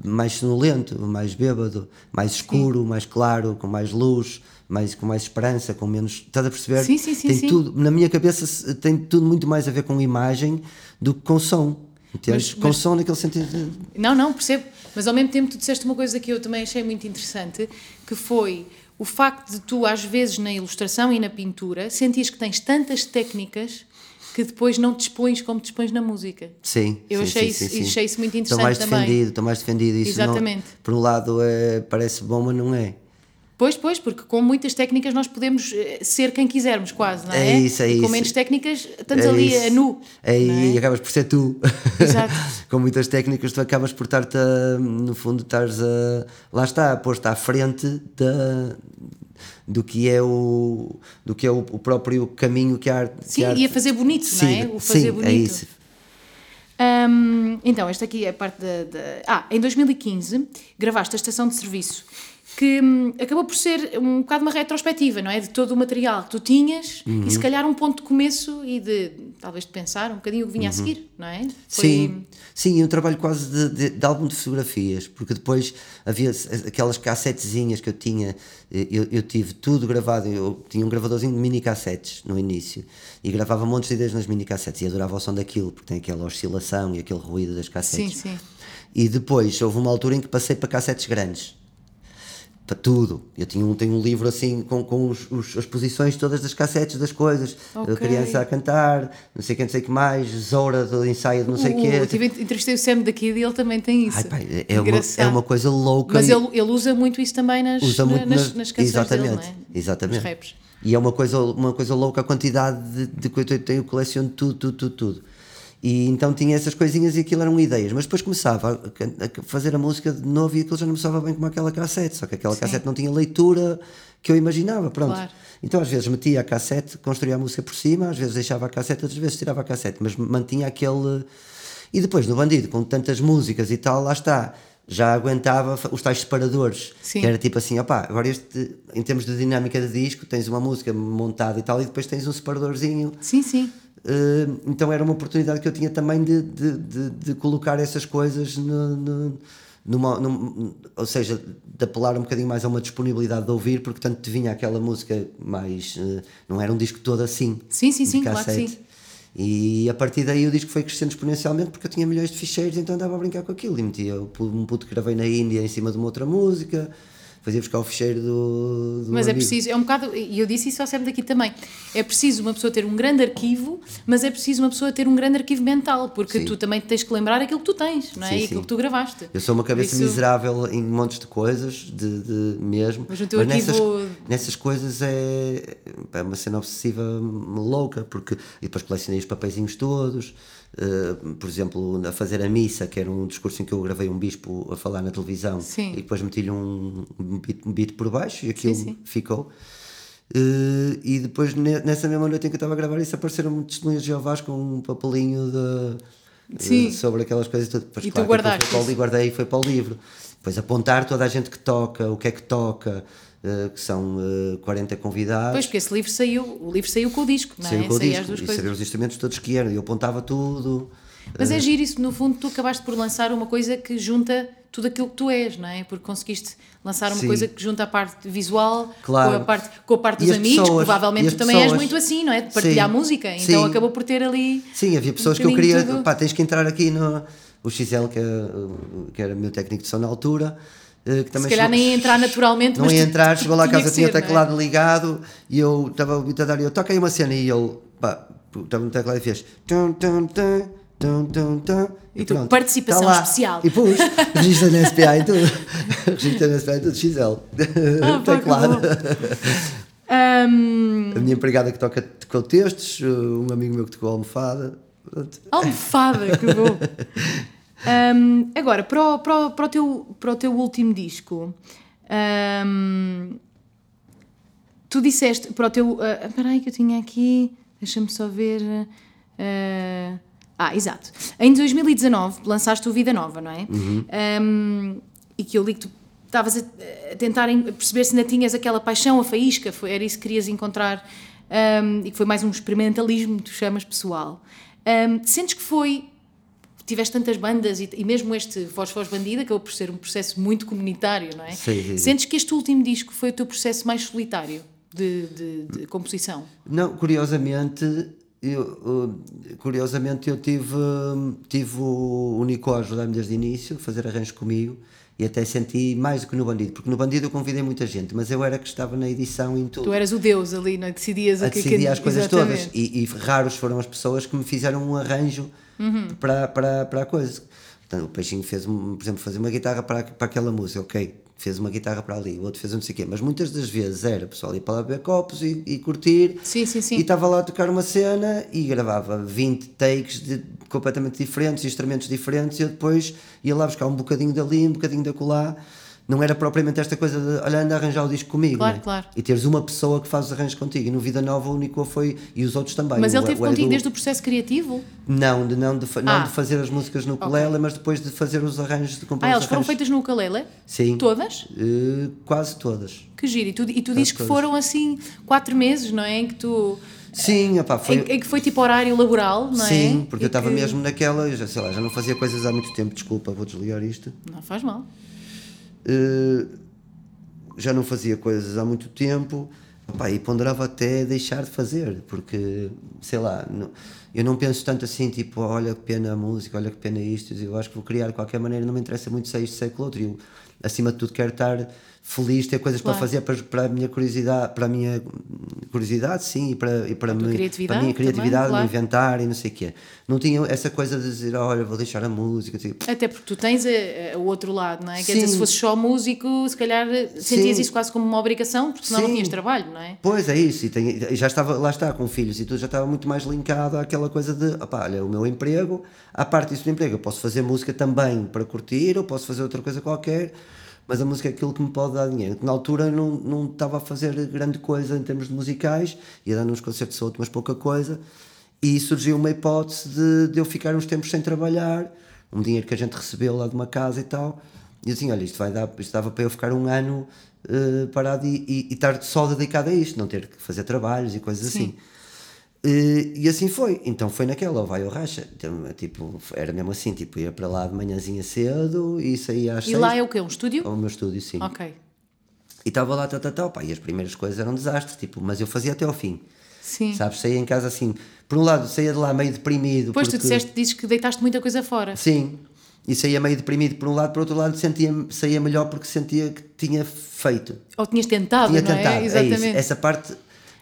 mais sonolento, mais bêbado, mais escuro, sim. mais claro, com mais luz mais, com mais esperança, com menos. Estás a perceber? Sim, sim, sim. Tem sim. tudo, na minha cabeça tem tudo muito mais a ver com imagem do que com som. Entendes? Mas, com som naquele sentido. De... Não, não, percebo. Mas ao mesmo tempo tu disseste uma coisa que eu também achei muito interessante, que foi o facto de tu, às vezes, na ilustração e na pintura, sentias que tens tantas técnicas que depois não te expões como te expões na música. Sim. Eu sim, achei, sim, isso, sim, achei isso muito interessante estou mais também. Defendido, estou mais defendido. Isso Exatamente. Não, por um lado é, parece bom, mas não é. Pois, pois, porque com muitas técnicas nós podemos eh, ser quem quisermos, quase, não é? É isso, é isso. com menos técnicas estamos é ali isso. a nu. É, é? E acabas por ser tu. Exato. [laughs] com muitas técnicas tu acabas por estar-te, no fundo, estares a. Lá está, posto à frente da, do que é o do que é o, o próprio caminho que há sim que há, e a fazer bonito sim, não é o fazer sim, bonito é isso um, então esta aqui é a parte da, da, ah em 2015 gravaste a estação de serviço que hum, acabou por ser um bocado uma retrospectiva, não é? De todo o material que tu tinhas Uhum. e se calhar um ponto de começo e de talvez de pensar um bocadinho o que vinha a seguir, não é? Foi- Sim, sim, eu trabalho quase de, de, de álbum de fotografias, porque depois havia aquelas cassetezinhas que eu tinha, eu, eu tive tudo gravado, eu tinha um gravadorzinho de mini cassetes no início e gravava montes de ideias nas mini cassetes e adorava o som daquilo, porque tem aquela oscilação e aquele ruído das cassetes. Sim, sim. E depois houve uma altura em que passei para cassetes grandes. Para tudo. Eu tinha um, tenho um livro assim com, com os, os- as posições todas das cassetes das coisas. Ok. A criança a cantar, não sei quem, não sei o que mais, Zora do ensaio de não sei o O- quê. tive, entrevistei o Sam daqui e ele também tem isso. Ai, pá, é, uma, é uma coisa louca. Mas ele, ele usa muito isso também nas, usa muito nas, nas- canções exatamente, dele, é? exatamente. Nos raps. E é uma coisa, uma coisa louca a quantidade de, de coisas eu tenho, coleciono tudo, tudo, tudo, tudo. E então tinha essas coisinhas e aquilo eram ideias, mas depois começava a, fazer a música de novo e aquilo já não me soava bem como aquela cassete, só que aquela Sim. cassete não tinha leitura que eu imaginava, pronto. Claro. Então às vezes metia a cassete, construía a música por cima, às vezes deixava a cassete, outras vezes tirava a cassete, mas mantinha aquele. E depois no Bandido, com tantas músicas e tal, lá está. Já aguentava os tais separadores. Sim. Que era tipo assim, opá, agora este, em termos de dinâmica de disco, tens uma música montada e tal, e depois tens um separadorzinho. Sim, sim. Uh, então era uma oportunidade que eu tinha também de, de, de, de colocar essas coisas no, no- numa, num- ou seja, de apelar um bocadinho mais a uma disponibilidade de ouvir, porque tanto te vinha aquela música mais. uh, não era um disco todo assim. Sim, sim, sim, claro que sim. E a partir daí o disco foi crescendo exponencialmente porque eu tinha milhões de ficheiros, então andava a brincar com aquilo. E metia um puto que gravei na Índia em cima de uma outra música, fazia buscar o ficheiro do. do Mas é amigo. preciso, é um bocado, e eu disse isso ao Sam daqui também, é preciso uma pessoa ter um grande arquivo, mas é preciso uma pessoa ter um grande arquivo mental, porque Sim. tu também tens que lembrar aquilo que tu tens, não é? Sim, e sim. aquilo que tu gravaste. Eu sou uma cabeça isso- miserável em montes de coisas, de, de mesmo. Mas o teu nessas, arquivo- nessas coisas é, é uma cena obsessiva louca, porque e depois colecionei os papeizinhos todos. Eh, por exemplo, a fazer a missa, que era um discurso em que eu gravei um bispo a falar na televisão, Sim. e depois meti-lhe um, um, beat, um beat por baixo e aquilo Sim, sim. ficou. Eh, e depois, ne- nessa mesma noite em que eu estava a gravar isso, apareceram testemunhas de Jeová com um papelinho de, eh, sobre aquelas coisas todas. Depois, E tu claro, aquilo guardaste foi para o guardei e foi para o livro. Depois apontar toda a gente que toca, o que é que toca, que são eh, 40 convidados. Pois, porque esse livro saiu, o livro saiu com o disco, não é? Saiu com o disco e saber os instrumentos todos que eram. E eu apontava tudo. Mas é giro isso, no fundo, tu acabaste por lançar uma coisa que junta tudo aquilo que tu és, não é? Porque conseguiste lançar uma Sim. coisa que junta a parte visual Claro. com, a parte, com a parte dos amigos, pessoas, provavelmente tu também és pessoas. muito assim, não é? De partilhar Sim. música, então Sim. acabou por ter ali. Sim, havia pessoas que eu queria. tudo. Pá, tens que entrar aqui no. O XL, que, é, que era meu técnico de som na altura. Eh, Que também Se calhar chegou- nem ia entrar naturalmente, Não mas ia entrar, chegou lá a casa, tinha o é? teclado ligado e eu estava a dar e eu aí uma cena e ele pá, estava no teclado e fez tum, tum, tum, tum, tum, tum, E tu, pronto, participação tá especial. E pus, [laughs] registra na SPA e tudo. [laughs] registra na SPA e tudo, XL. Ah, teclado. Ahm, [laughs] A minha empregada que toca tocou textos, um amigo meu que tocou almofada. Almofada, que bom. Ahm, agora, para o, para, o, para, o teu, para o teu último disco, ahm, tu disseste para o teu. Espera aí que eu tinha aqui, deixa-me só ver. ah, Ah, exato. Em 2019 lançaste o Vida Nova, não é? Um, e que eu li que tu estavas a, a tentar perceber se ainda tinhas aquela paixão, a faísca, foi, era isso que querias encontrar um, e que foi mais um experimentalismo tu chamas pessoal. Um, sentes que foi tiveste tantas bandas e, e mesmo este Voz Voz Bandida acabou por ser um processo muito comunitário, não é? Sim. Sentes que este último disco foi o teu processo mais solitário de, de- de composição? Não, curiosamente, eu, curiosamente eu tive, tive o Nico a ajudar-me desde o início, a fazer arranjos comigo, e até senti mais do que no Bandido, porque no Bandido eu convidei muita gente, mas eu era que estava na edição em tudo. Tu eras o Deus ali, não é? Decidias a o que decidir que- as coisas exatamente. todas. E, e raros foram as pessoas que me fizeram um arranjo Uhum. para, para, para a coisa. Portanto, o Peixinho fez, por exemplo, fazer uma guitarra para, para aquela música, ok, fez uma guitarra para ali, o outro fez um não sei o quê, mas muitas das vezes era o pessoal ir para lá beber copos e, e curtir. Sim, sim, sim. E estava lá a tocar uma cena e gravava 20 takes de, completamente diferentes, instrumentos diferentes, e eu depois ia lá buscar um bocadinho dali, um bocadinho da colar. Não era propriamente esta coisa de olha, anda a arranjar o disco comigo. Claro, né? claro. E teres uma pessoa que faz os arranjos contigo. E no Vida Nova o Nico foi, e os outros também. Mas o, ele Edu- contigo desde o processo criativo? Não, de, não, de, fa- não Ah. de fazer as músicas no ukulele, mas depois de fazer os arranjos, de compor Ah, elas foram feitas no ukulele? Sim. Todas? Eh, quase todas. Que giro. E tu, e tu dizes que foram assim quatro meses, não é? Em que tu. Sim, opá, foi... Em, em que foi tipo horário laboral, não é? Sim, porque E eu estava que- mesmo naquela, já, sei lá, já não fazia coisas há muito tempo, desculpa, vou desligar isto. Não faz mal. Eh, já não fazia coisas há muito tempo opá, e ponderava até deixar de fazer, porque sei lá, não- eu não penso tanto assim, tipo, olha que pena a música, olha que pena isto. Eu acho que vou criar de qualquer maneira, não me interessa muito se é isto, se é outro. Eu, acima de tudo, quero estar feliz, ter coisas Claro. para fazer para, para a minha curiosidade, para a minha curiosidade, sim, e para, e para, tua me- criatividade a minha também, criatividade, claro. me inventar e não sei o quê. Não tinha essa coisa de dizer, olha, vou deixar a música. Tipo, Até porque tu tens a- a- o outro lado, não é? Quer dizer, Sim. se fosses só músico, se calhar sentias Sim. isso quase como uma obrigação, porque senão não Sim. tinhas trabalho, não é? Pois é isso, e, já estava, lá está, com filhos e tudo, já estava muito mais linkado àquela coisa de, opá, olha, o meu emprego, à parte disso do emprego, eu posso fazer música também para curtir, ou posso fazer outra coisa qualquer, mas a música é aquilo que me pode dar dinheiro. Na altura não, não estava a fazer grande coisa em termos de musicais, ia dando uns concertos de outro, mas pouca coisa, e surgiu uma hipótese de, de eu ficar uns tempos sem trabalhar, um dinheiro que a gente recebeu lá de uma casa e tal, e assim, olha, isto vai dar, isto dava para eu ficar um ano eh, parado e, e- e estar só dedicado a isto, não ter que fazer trabalhos e coisas assim. Eh, e assim foi, então foi naquela, ou vai ou racha, então, tipo, era mesmo assim, tipo, ia para lá de manhãzinha cedo e saía às E seis, lá é o quê? Um estúdio? ao meu estúdio, sim. Ok. E estava lá, tal, tal, tal, pá, e as primeiras coisas eram um desastre, tipo, mas eu fazia até ao fim. Sim. Sabes, saía em casa assim, por um lado saía de lá meio deprimido. Depois tu porque- disseste, dizes que deitaste muita coisa fora. Sim, e saía meio deprimido por um lado, por outro lado sentia, saía melhor porque sentia que tinha feito. Ou tinhas tentado, Tinha não tentado, é? é, Exatamente. isso. Essa parte.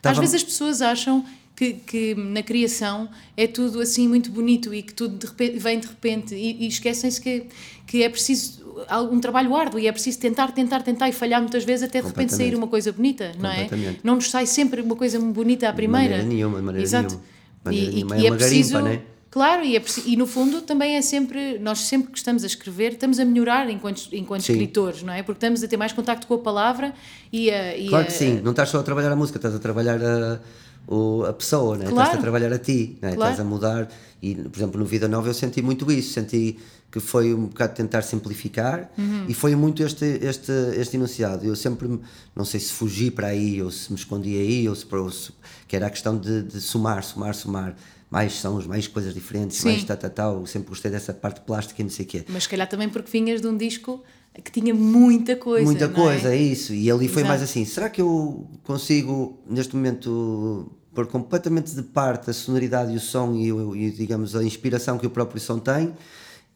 Às vezes as pessoas acham que, que na criação é tudo assim muito bonito e que tudo de repente, vem de repente e, e esquecem-se que, que é preciso algum trabalho árduo e é preciso tentar, tentar, tentar e falhar muitas vezes até de repente sair uma coisa bonita, não é? Não nos sai sempre uma coisa bonita à primeira. maneira nenhuma, de maneira Exato. nenhuma. De maneira e, nenhuma. e, É é preciso, garimpa, né? Claro, e, é e no fundo também é sempre, nós sempre que estamos a escrever, estamos a melhorar enquanto, enquanto Sim. escritores, não é? Porque estamos a ter mais contacto com a palavra e a. e Claro a- que sim, não estás só a trabalhar a música, estás a trabalhar a, o- a pessoa, né? Claro. estás a trabalhar a ti, né? Claro. estás a mudar. E, por exemplo, no Vida Nova eu senti muito isso, senti que foi um bocado tentar simplificar Uhum. e foi muito este, este, este enunciado. Eu sempre, não sei se fugi para aí ou se me escondi aí, ou se, ou se- que era a questão de, de somar, somar, somar. Mais sons, mais coisas diferentes, Sim. mais tal, tal, tal. Sempre gostei dessa parte plástica e não sei o quê. Mas se calhar também porque vinhas de um disco que tinha muita coisa. Muita não coisa, é? é isso. E ali foi Exato. mais assim: será que eu consigo, neste momento, pôr completamente de parte a sonoridade e o som e, e, digamos, a inspiração que o próprio som tem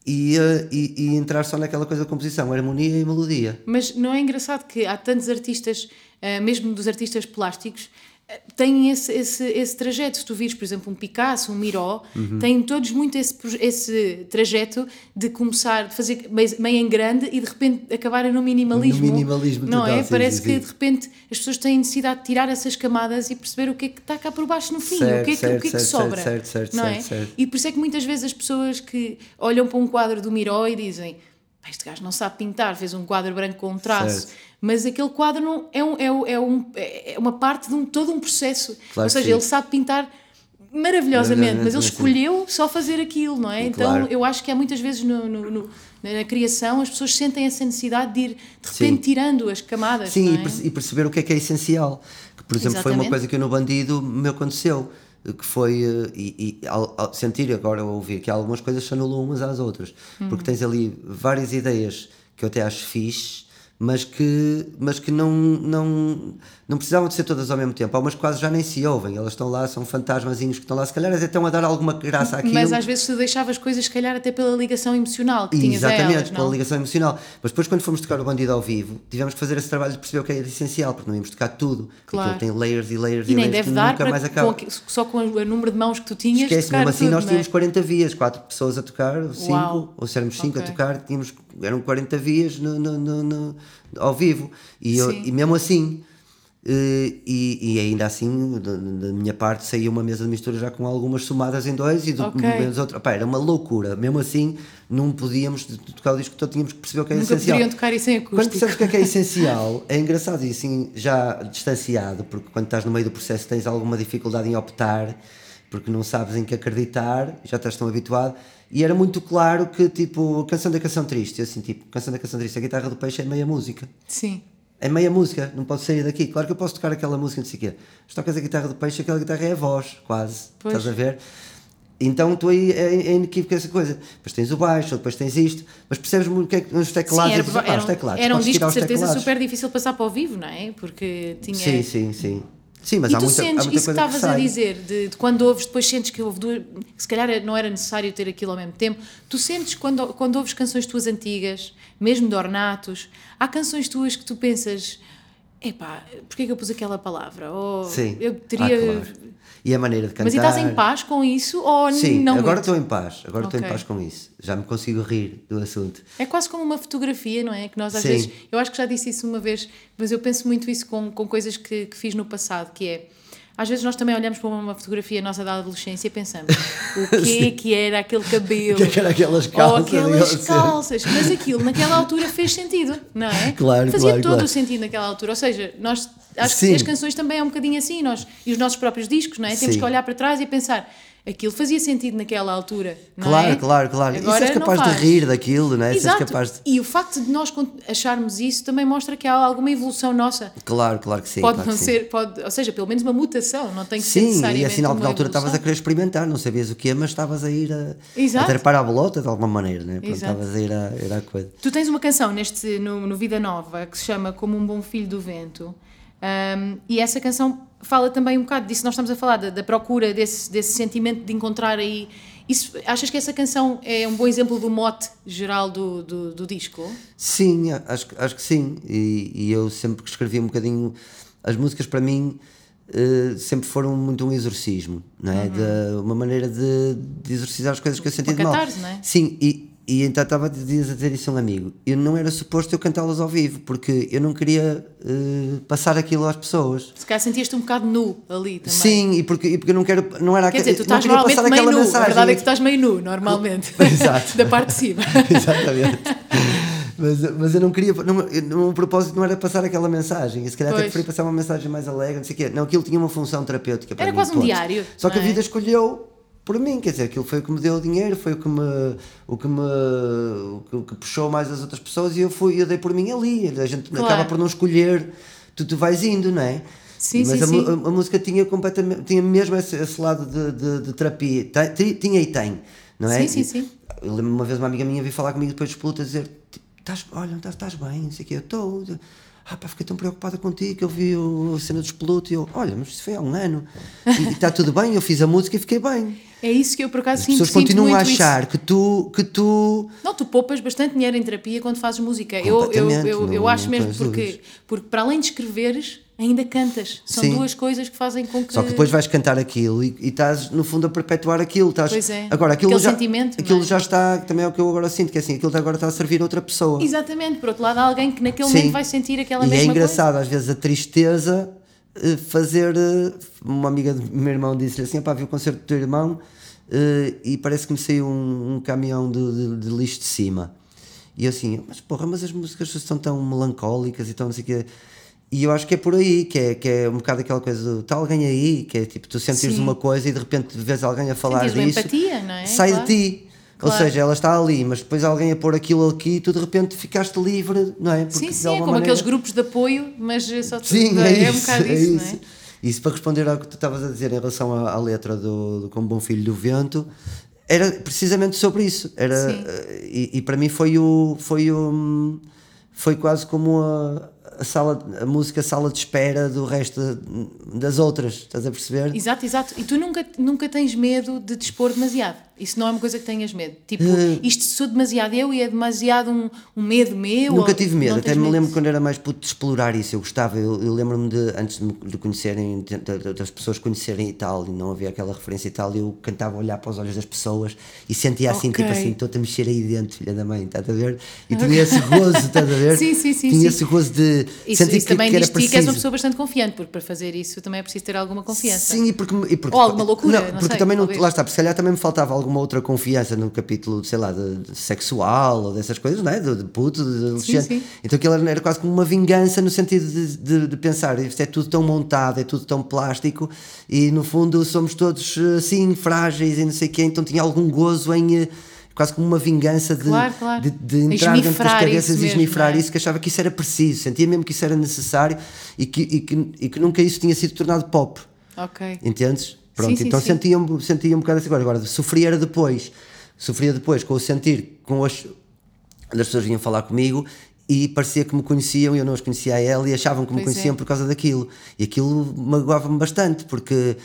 e, eh, e, e entrar só naquela coisa da composição, harmonia e melodia? Mas não é engraçado que há tantos artistas, eh, mesmo dos artistas plásticos, têm esse, esse, esse trajeto. Se tu vires, por exemplo, um Picasso, um Miró, Uhum. têm todos muito esse, esse trajeto de começar, de fazer meio, em grande e de repente acabarem no minimalismo. No minimalismo Não total, é? sim, Parece sim, que sim. de repente as pessoas têm necessidade de tirar essas camadas e perceber o que é que está cá por baixo no fim, Certo, o que é que, o certo, que, é que certo, sobra. certo, certo, não certo, é? E por isso é que muitas vezes as pessoas que olham para um quadro do Miró e dizem "Pá, este gajo não sabe pintar, fez um quadro branco com um traço. Certo. Mas aquele quadro não, é, um, é, um- é, um, é uma parte de um, todo um processo. Claro Ou seja, sim. ele sabe pintar maravilhosamente, mas ele escolheu só fazer aquilo, não é? Então Claro. eu acho que há muitas vezes no- no- no- na criação as pessoas sentem essa necessidade de ir de repente Sim. tirando as camadas. Sim, e é? e perceber o que é que é essencial. Que, por exemplo, foi uma Exatamente. coisa que eu no Bandido me aconteceu, que foi, eh, e, e ao, ao sentir agora, ouvir que algumas coisas se anulam umas às outras, Uhum. porque tens ali várias ideias que eu até acho fixe, mas que, mas que não, não, não precisavam de ser todas ao mesmo tempo. Há umas que quase já nem se ouvem, elas estão lá, são fantasmazinhos que estão lá, se calhar até estão a dar alguma graça àquilo. Mas às vezes tu deixavas coisas, se calhar, até pela ligação emocional que tinhas a Exatamente, elas, pela ligação emocional. Mas depois, quando fomos tocar o Bandido ao vivo, tivemos que fazer esse trabalho de perceber o que era essencial, porque não íamos tocar tudo. Claro. Tem layers e layers E e nem layers deve que dar nunca mais com, acaba. aqui- só com o número de mãos que tu tinhas. Esquece, mesmo assim tudo, nós é? tínhamos 40 vias, 4 pessoas a tocar, 5, Uau. ou se éramos 5 Ok. a tocar, tínhamos, eram 40 vias no, no- no- no- ao vivo. E, eu- e mesmo assim, eh, e, e ainda assim, da, da minha parte, saía uma mesa de mistura já com algumas somadas em dois e do Ok. menos outra. Pá, era uma loucura. Mesmo assim, não podíamos tocar o disco todo, tínhamos que perceber o que é Nunca essencial. tocar isso em Quando acústico. percebes o que é que é essencial, é engraçado e assim já distanciado, porque quando estás no meio do processo tens alguma dificuldade em optar, porque não sabes em que acreditar, já estás tão habituado. E era muito claro que, tipo, canção da canção triste, assim, tipo, canção da canção triste, a guitarra do peixe é meia música. Sim. É meia música, não posso sair daqui. Claro que eu posso tocar aquela música, não sei o quê. Mas tocas a guitarra do peixe, aquela guitarra é a voz, quase. Pois. Estás a ver? Então tu aí é, é inequívoco essa coisa. Depois tens o baixo, depois tens isto, mas percebes muito o que é que nos Sim, teclados. era, e dizes, "Ah, era, os teclados, era um disco de certeza teclados." super difícil passar para o vivo, não é? Porque tinha. Sim, sim, sim. Sim, mas e há tu muita, há sentes muita isso que estavas a dizer, de, de quando ouves, depois sentes que houve duas. se calhar não era necessário ter aquilo ao mesmo tempo. Tu sentes quando, quando ouves canções tuas antigas, mesmo de ornatos, há canções tuas que tu pensas. Epá, porquê que eu pus aquela palavra? Ou Sim. eu Ah, teria. claro. E a maneira de cantar. Mas e estás em paz com isso ou Sim, não? agora muito? estou em paz. Agora estou Ok. em paz com isso. Já me consigo rir do assunto. É quase como uma fotografia, não é? Que nós às Sim. vezes, eu acho que já disse isso uma vez, mas eu penso muito isso com, com coisas que, que fiz no passado, que é, às vezes nós também olhamos para uma fotografia nossa da adolescência e pensamos, [laughs] o que é que era aquele cabelo? [laughs] O que é que era aquelas Ou calças, aquelas digamos assim. calças, mas aquilo naquela altura fez sentido, não é? [laughs] Claro, Fazia claro, todo claro. o sentido naquela altura, ou seja, nós, acho Sim. que as canções também é um bocadinho assim, nós, e os nossos próprios discos, não é? Temos Sim. que olhar para trás e pensar, aquilo fazia sentido naquela altura, não Claro, é? claro, claro. Agora e não capaz de rir daquilo, não é? Exato. capaz de. E o facto de nós acharmos isso também mostra que há alguma evolução nossa. Claro, claro que sim. pode claro não que sim. ser, pode, ou seja, pelo menos uma mutação, não tem que ser Sim, necessariamente e é sinal que na altura estavas a querer experimentar, não sabias o que é, mas estavas a ir a, Exato. a trepar à bolota de alguma maneira? Pronto, Exato. estavas a ir a, ir à coisa. Tu tens uma canção neste, no, no Vida Nova que se chama Como um Bom Filho do Vento. Um, e essa canção fala também um bocado disso. Nós estamos a falar da, da procura desse, desse sentimento de encontrar aí. Isso, achas que essa canção é um bom exemplo do mote geral do, do, do disco? Sim, acho, que- acho que sim. E, e eu sempre que escrevi um bocadinho. As músicas para mim eh, sempre foram muito um exorcismo, não é? De, uma maneira de, de exorcizar as coisas que eu sentia de mal. Uhum. catarse, não é? Sim, e, e então estava a dizer, a dizer isso a um amigo. Eu não era suposto eu cantá-las ao vivo, porque eu não queria eh, passar aquilo às pessoas. Se calhar sentias-te um bocado nu ali também. Sim, e porque, e porque eu não quero. Não era Quer dizer, tu estás normalmente passar meio aquela nu. mensagem. A verdade é que tu estás meio nu, normalmente. [laughs] Exato. [laughs] da parte de cima. [laughs] Exatamente. Mas, mas eu não queria. Não, eu- o propósito não era passar aquela mensagem. E se calhar até Pois. preferia passar uma mensagem mais alegre, não sei o quê. Não, aquilo tinha uma função terapêutica para Era mim, quase um ponto. diário, Só que a é? vida escolheu por mim, quer dizer, aquilo foi o que me deu o dinheiro, foi o que me, o que me o que, puxou mais as outras pessoas e eu fui, eu dei por mim ali. A gente Claro. acaba por não escolher, tu, tu vais indo, não é? Sim, Mas sim, a, sim. a- a música tinha completamente, tinha mesmo esse, esse lado de, de, de terapia, Tem- tinha e tem, não é? Sim, sim, E- sim. eu lembro uma vez uma amiga minha vir falar comigo depois de explotar dizer tipo, estás, olha, estás, estás bem, não sei o quê, eu estou. Ah, pá, fiquei tão preocupada contigo que eu vi o- a cena do exploto e eu, olha, mas isso foi há um ano e está tudo bem, eu fiz a música e fiquei bem. É isso que eu por acaso As sinto, pessoas sinto continuam a isso. achar que tu, que tu. Não, tu poupas bastante dinheiro em terapia quando fazes música. Eu, eu, eu, eu acho não mesmo porque, dúvidas. porque para além de escreveres, ainda cantas. São Sim. duas coisas que fazem com que. Só que depois vais cantar aquilo e, e estás, no fundo, a perpetuar aquilo. Estás, Pois é. Agora, aquilo, Aquele já, sentimento, aquilo não é? já está, também é o que eu agora sinto, que é assim, aquilo agora está a servir outra pessoa. Exatamente, por outro lado, há alguém que naquele Sim. momento vai sentir aquela e mesma é coisa. engraçado, às vezes, a tristeza eh, fazer. eh, Uma amiga do meu irmão disse-lhe assim: pá, vi o concerto do teu irmão eh, e parece que me saiu um, um caminhão de, de- de lixo de cima. E eu assim, mas porra, mas as músicas são tão melancólicas e tão não sei o quê. E eu acho que é por aí, que é, que é um bocado aquela coisa do está alguém aí, que é tipo, tu sentires Sim. uma coisa e de repente vês alguém a falar Sentires disso, empatia, não é? sai Claro. de ti. Claro. Ou seja, ela está ali, mas depois alguém a pôr aquilo aqui e tu de repente ficaste livre, não é? Porque, Sim, sim, é como maneira- aqueles grupos de apoio, mas é só tu. Sim, é, é, é um isso, bocado é isso, isso. não é? Isso para responder ao que tu estavas a dizer em relação à, à letra do, do Como Bom Filho do Vento, era precisamente sobre isso. Era, Sim. eh, e, e para mim foi o. Foi, o, foi quase como a, a sala, a música sala de espera do resto das outras, estás a perceber? Exato, exato. E tu nunca, nunca tens medo de te expor demasiado. Isso não é uma coisa que tenhas medo. Tipo, Eh, isto sou demasiado eu e é demasiado um, um medo meu. Nunca ou- tive medo, não até me lembro disso? quando era mais puto de explorar isso. Eu gostava, eu, eu lembro-me de, antes de me de conhecerem, de- de- das pessoas conhecerem e tal, e não havia aquela referência e tal, eu cantava olhar para os olhos das pessoas e sentia assim, Ok. tipo assim, estou-te a mexer aí dentro, filha da mãe, estás a ver? E [laughs] tinha esse gozo, estás a ver? Sim, sim, sim, Tinha sim. esse gozo de Isso, sentir isso que, também que era ti que és preciso. uma pessoa bastante confiante, porque para fazer isso também é preciso ter alguma confiança. Sim, e porque, e porque Ou alguma loucura, não porque sei, também não, lá está, porque se calhar também me faltava alguma outra confiança no capítulo, sei lá, de, de sexual ou dessas coisas, não é? De, de puto, de adolescente. sim. Então aquilo era, era quase como uma vingança no sentido de, de, pensar, isto é tudo tão montado, é tudo tão plástico e no fundo somos todos assim frágeis e não sei o quê, então tinha algum gozo em. eh, Quase como uma vingança de, Claro, claro. de, de entrar dentro das cabeças e esmifrar é? isso, que achava que isso era preciso, sentia mesmo que isso era necessário e que, e que, e que nunca isso tinha sido tornado pop. Ok. Entendes? Pronto, sim, então sim. sentia, um- sentia um bocado assim agora. Agora, sofria era depois. Sofria depois com o sentir, com as, as pessoas vinham falar comigo e parecia que me conheciam e eu não os conhecia a ela e achavam que me Pois é. conheciam por causa daquilo. E aquilo magoava-me bastante porque,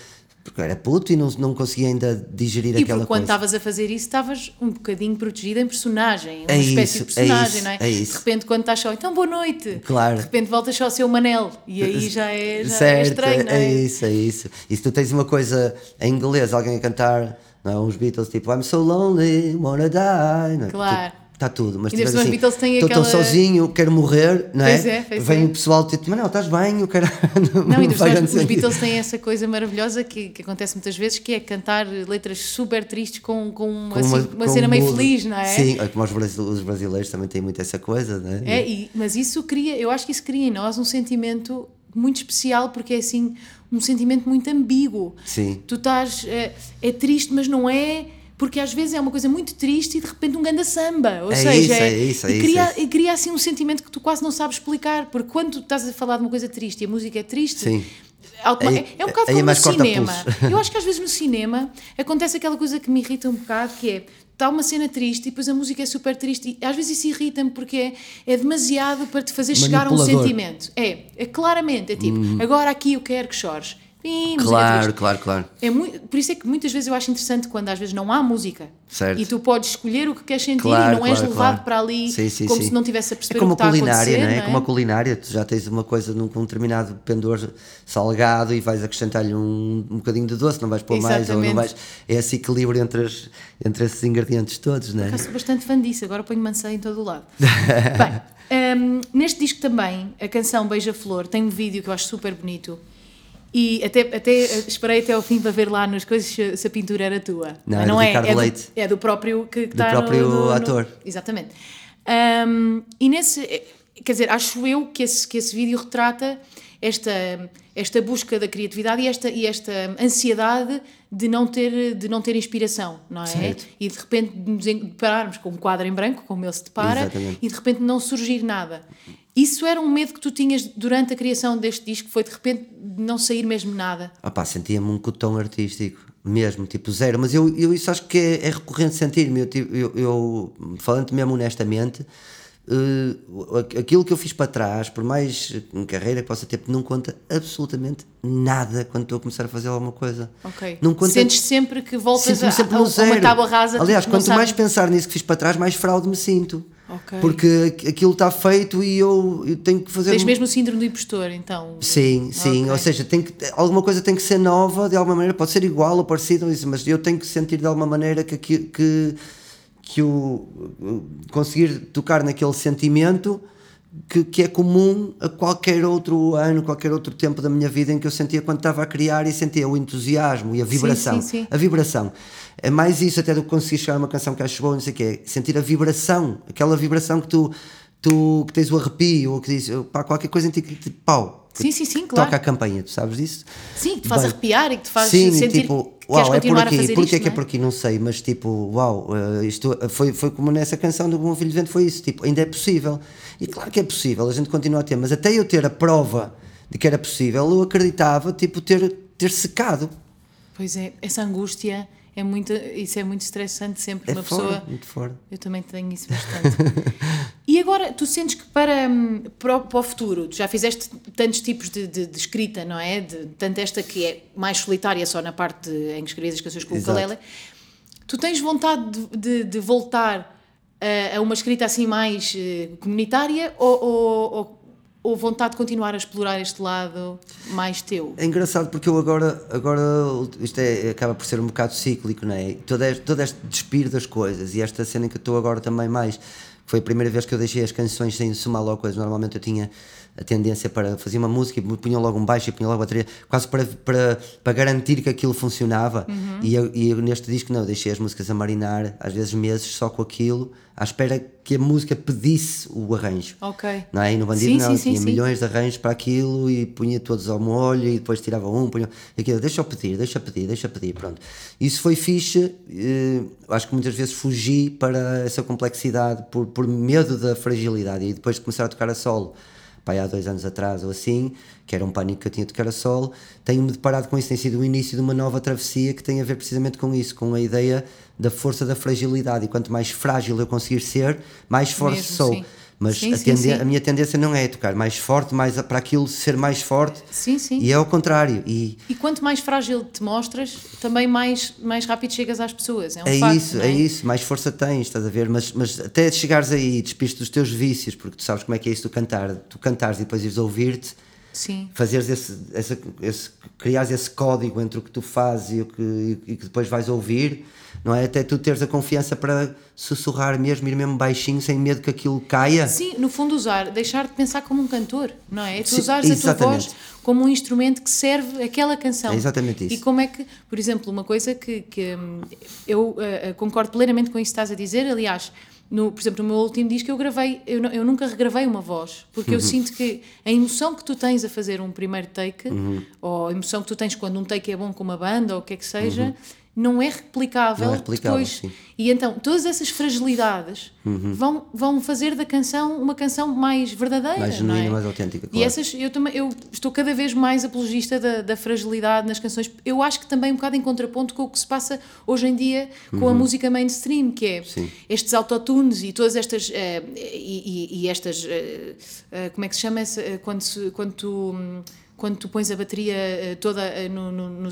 porque eu era puto e não, não conseguia ainda digerir E aquela porque quando coisa. estavas a fazer isso, estavas um bocadinho protegida em personagem, uma É espécie isso, de personagem, é não é? isso, é isso. De repente, quando estás só, então boa noite. Claro. De repente voltas só a ser o Manel. E aí já é, já é certo, estranho, não é? é isso, é isso. E se tu tens uma coisa em inglês, alguém a cantar, não é? uns Beatles tipo I'm so lonely, wanna die, não é? Claro. Está tudo, mas tiveres assim, Beatles têm estou tão aquela- sozinho, quero morrer, não é? Pois é, pois Vem é. o pessoal tipo, mas não, estás bem, eu quero. [laughs] Não, faz cima, grande os. Beatles têm essa coisa maravilhosa que, que acontece muitas vezes, que é cantar letras super tristes com, com, uma, Com assim, uma com cena um meio feliz, não é? Sim, é como os brasi- os brasileiros também têm muito essa coisa, não é? É, e- mas isso cria, eu acho que isso cria em nós um sentimento muito especial, porque é assim, um sentimento muito ambíguo. Sim. Tu estás, é, é triste, mas não é, porque às vezes é uma coisa muito triste e de repente um ganda samba. Ou É seja, isso, é isso, é e cria, é isso. e cria assim um sentimento que tu quase não sabes explicar, porque quando estás a falar de uma coisa triste e a música é triste. Sim. automa- Aí- é, é um bocado é como no cinema. [laughs] Eu acho que às vezes no cinema acontece aquela coisa que me irrita um bocado, que é está uma cena triste e depois a música é super triste e às vezes isso irrita-me porque é, é demasiado para te fazer chegar a um. Hum. sentimento. É, é claramente, é tipo, agora aqui eu quero que chores. Música Claro, claro, claro. É muito, por isso é que muitas vezes eu acho interessante quando às vezes não há música Certo. e tu podes escolher o que queres sentir Claro, e não és claro, levado claro. para ali Sim, sim, como sim. se não tivesse a perceber É como o que a culinária, não é? é? Como a culinária, tu já tens uma coisa num com um determinado pendor salgado e vais acrescentar-lhe um, um bocadinho de doce, não vais pôr mais ou Exatamente. não vais. É esse equilíbrio entre, as- entre esses ingredientes todos, não é? Eu sou bastante fã disso, agora ponho maçã em todo o lado. [laughs] Bem, hum, neste disco também, a canção Beija-Flor tem um vídeo que eu acho super bonito. E até, até eh, esperei até ao fim para ver lá nas coisas se, se a pintura era tua. Não, é do é, Ricardo é, Leite. Do, é do próprio que, que está próprio no, no- no- ator. Exatamente. Hum, e nesse, eh, quer dizer, acho eu que esse, que esse vídeo retrata esta, esta busca da criatividade e esta, e esta ansiedade de não ter, de não ter inspiração, não é? Certo. E de repente nos depararmos com um quadro em branco, como ele se depara, Exatamente. e de repente não surgir nada. Isso era um medo que tu tinhas durante a criação deste disco, foi de repente não sair mesmo nada. Ah pá, sentia-me um cotão artístico, mesmo, tipo zero. Mas eu, eu isso acho que é, é recorrente sentir-me. Eu, eu, eu, falando mesmo honestamente, eh, aquilo que eu fiz para trás, por mais carreira que possa ter, não conta absolutamente nada quando estou a começar a fazer alguma coisa. Ok. Não conta Sentes sempre que voltas a, sempre a, a uma tábua rasa. Aliás, tipo, não quanto mais pensar nisso que fiz para trás, mais fraude me sinto. Ok. Porque aqu- aquilo está feito e eu, eu tenho que fazer. Tens um- mesmo o síndrome do impostor, então. Sim, sim, Ok. ou seja, tem que, alguma coisa tem que ser nova de alguma maneira, pode ser igual ou parecida, mas eu tenho que sentir de alguma maneira que, que, que, que o conseguir tocar naquele sentimento que, que é comum a qualquer outro ano, qualquer outro tempo da minha vida em que eu sentia quando estava a criar e sentia o entusiasmo e a vibração. sim, sim. A vibração. É mais isso até do que conseguir chegar a uma canção que acho boa, não sei o quê, é sentir a vibração, aquela vibração que tu tu que tens o arrepio, ou que diz pá, qualquer coisa em ti que tipo, pau, Sim, sim, sim, claro. toca a campanha, tu sabes disso? Sim, que te faz Bem, arrepiar e que te faz Sim, sentir tipo, uau, é por aqui. isto, é que é não por aqui? Não sei, mas tipo, uau, eh, isto foi, foi como nessa canção do Bom Filho de Vento, foi isso, tipo, ainda é possível. E claro que é possível, a gente continua a ter, mas até eu ter a prova de que era possível, eu acreditava, tipo, ter, ter secado. Pois é, essa angústia é muito, isso é muito estressante sempre É uma fora, pessoa. muito fora. Eu também tenho isso bastante. e agora, tu sentes que para, hum, para, o, para o futuro, tu já fizeste tantos tipos de, de- de escrita, não é? De, tanto esta que é mais solitária, só na parte de, em que escreves as canções com o ukulele. Tu tens vontade de, de- voltar a, a uma escrita assim mais eh, comunitária ou, ou, ou, ou vontade de continuar a explorar este lado mais teu? É engraçado porque eu agora, agora isto é, acaba por ser um bocado cíclico, não é? Todo este, todo este despir das coisas e esta cena em que eu estou agora também mais, que foi a primeira vez que eu deixei as canções sem somar logo coisas. Normalmente eu tinha a tendência para fazer uma música e punha logo um baixo e punha logo a bateria, quase para, para, para garantir que aquilo funcionava. E, eu, e eu neste disco não, eu deixei as músicas a marinar, às vezes meses só com aquilo, à espera que a música pedisse o arranjo. Ok. Não é? E no Bandido Sim, não, sim, tinha sim. milhões de arranjos para aquilo e punha todos ao molho e depois tirava um, punha aquilo, deixa eu pedir, deixa eu pedir, deixa eu pedir, pronto. Isso foi fixe, eh, acho que muitas vezes fugi para essa complexidade por, por medo da fragilidade e depois de começar a tocar a solo, pá, há dois anos atrás ou assim, que era um pânico que eu tinha de solo, tenho-me deparado com isso, tem sido o início de uma nova travessia que tem a ver precisamente com isso, com a ideia da força da fragilidade e quanto mais frágil eu conseguir ser, mais forte sou. sim. Mas Sim, a, sim, sim. a minha tendência não é tocar mais forte, mais para aquilo ser mais forte. Sim, sim. E é ao contrário. E E quanto mais frágil te mostras, também mais, mais rápido chegas às pessoas. É um é facto, isso, não é isso, mais força tens, estás a ver? Mas, mas até chegares aí e despiste dos teus vícios, porque tu sabes como é que é isso tu cantar, tu cantares e depois ires ouvir-te, Sim. fazeres esse, essa, esse, criares esse código entre o que tu fazes e o que, e que depois vais ouvir, não é? Até tu teres a confiança para sussurrar mesmo, ir mesmo baixinho, sem medo que aquilo caia. Sim, no fundo usar, deixar de pensar como um cantor, não é? É tu Sim, usares a tua exatamente. voz como um instrumento que serve aquela canção. É exatamente isso. E como é que, por exemplo, uma coisa que, que hum, eu eh, concordo plenamente com isso que estás a dizer, aliás, no, por exemplo, no meu último disco eu gravei, eu, eu nunca regravei uma voz, porque Uhum. eu sinto que a emoção que tu tens a fazer um primeiro take, Uhum. ou a emoção que tu tens quando um take é bom com uma banda, ou o que é que seja, não é replicável, Não é replicável, depois. sim. E então, todas essas fragilidades Uhum. vão, vão fazer da canção uma canção mais verdadeira. Mais genuína, é? mais autêntica, E claro. essas, eu, também, eu estou cada vez mais apologista da, da fragilidade nas canções. Eu acho que também um bocado em contraponto com o que se passa hoje em dia com a música mainstream, que é Uhum. Sim. estes autotunes e todas estas. eh, e, e- e estas. eh, eh, como é que se chama? Quando, se- quando tu. hum, Quando tu pões a bateria eh, toda eh, no, no, no, no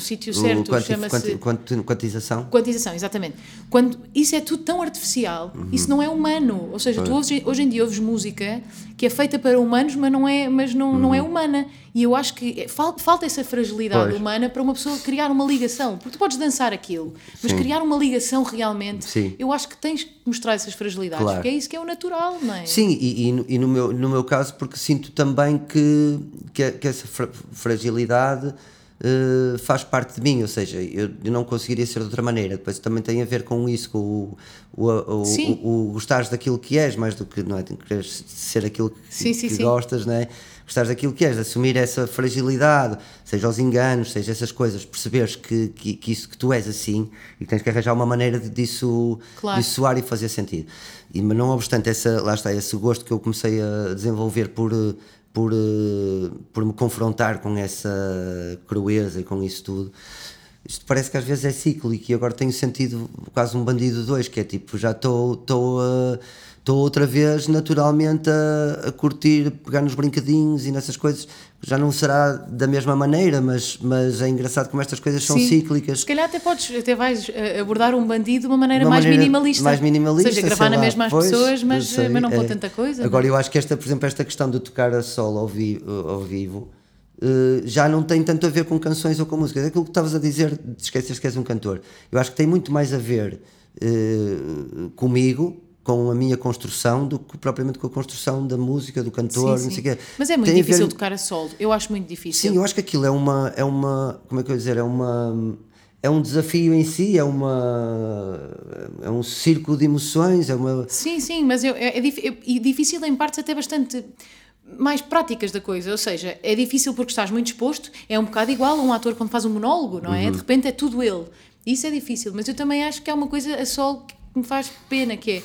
sítio certo, chama-se. quanti- quanti- quantização. Quantização, exatamente. Quando isso é tudo tão artificial, isso não é humano. Ou seja, tu hoje, hoje em dia ouves música que é feita para humanos, mas não é, mas não, não é humana. E eu acho que é- fal- falta essa fragilidade Pois. humana para uma pessoa criar uma ligação. Porque tu podes dançar aquilo, mas Sim. criar uma ligação realmente, Sim. eu acho que tens que mostrar essas fragilidades. Claro. Porque é isso que é o natural, não é? Sim, e, e no- e no, meu, no meu caso, porque sinto também que, que, que essa fra- fragilidade eh, faz parte de mim, ou seja, eu, eu não conseguiria ser de outra maneira. Depois também tem a ver com isso, com o, o, o, o, o gostares daquilo que és, mais do que não é, quereres ser aquilo que, Sim, sim, que sim. gostas, não é? Gostares daquilo que és, assumir essa fragilidade, seja os enganos, seja essas coisas, perceberes que, que, que isso que tu és assim e que tens que arranjar uma maneira de, disso, Claro. disso soar e fazer sentido. E, mas não obstante, essa, lá está, esse gosto que eu comecei a desenvolver por, eh, por, eh, por me confrontar com essa crueza e com isso tudo, isto parece que às vezes é cíclico e agora tenho sentido quase um bandido dois, que é tipo, já estou estou outra vez naturalmente a, a curtir, pegar nos brincadinhos e nessas coisas, já não será da mesma maneira, mas, mas é engraçado como estas coisas são Sim. cíclicas. Se calhar até podes, até vais eh, abordar um bandido de uma maneira Uma mais maneira minimalista. Mais minimalista. Ou seja, gravar na mesma as pois, pessoas, mas, sei, mas não com é. tanta coisa. Agora, não é? eu acho que esta, por exemplo, esta questão de tocar a solo ao, vi, ao vivo eh, já não tem tanto a ver com canções ou com música. É aquilo que estavas a dizer, esqueces que és um cantor. Eu acho que tem muito mais a ver eh, comigo, com a minha construção, do que propriamente com a construção da música, do cantor, Sim, não sei o quê. Mas é muito Tem a ver- difícil tocar a solo. Eu acho muito difícil. Sim, eu acho que aquilo é uma, é uma como é que eu ia dizer, é uma, é um desafio em si, é uma é um círculo de emoções, é uma Sim, sim, mas eu, é, é é- difícil em partes até bastante mais práticas da coisa, ou seja, é difícil porque estás muito exposto, é um bocado igual a um ator quando faz um monólogo, não Uhum. é? De repente é tudo ele. Isso é difícil, mas eu também acho que é uma coisa a sol que me faz pena, que é,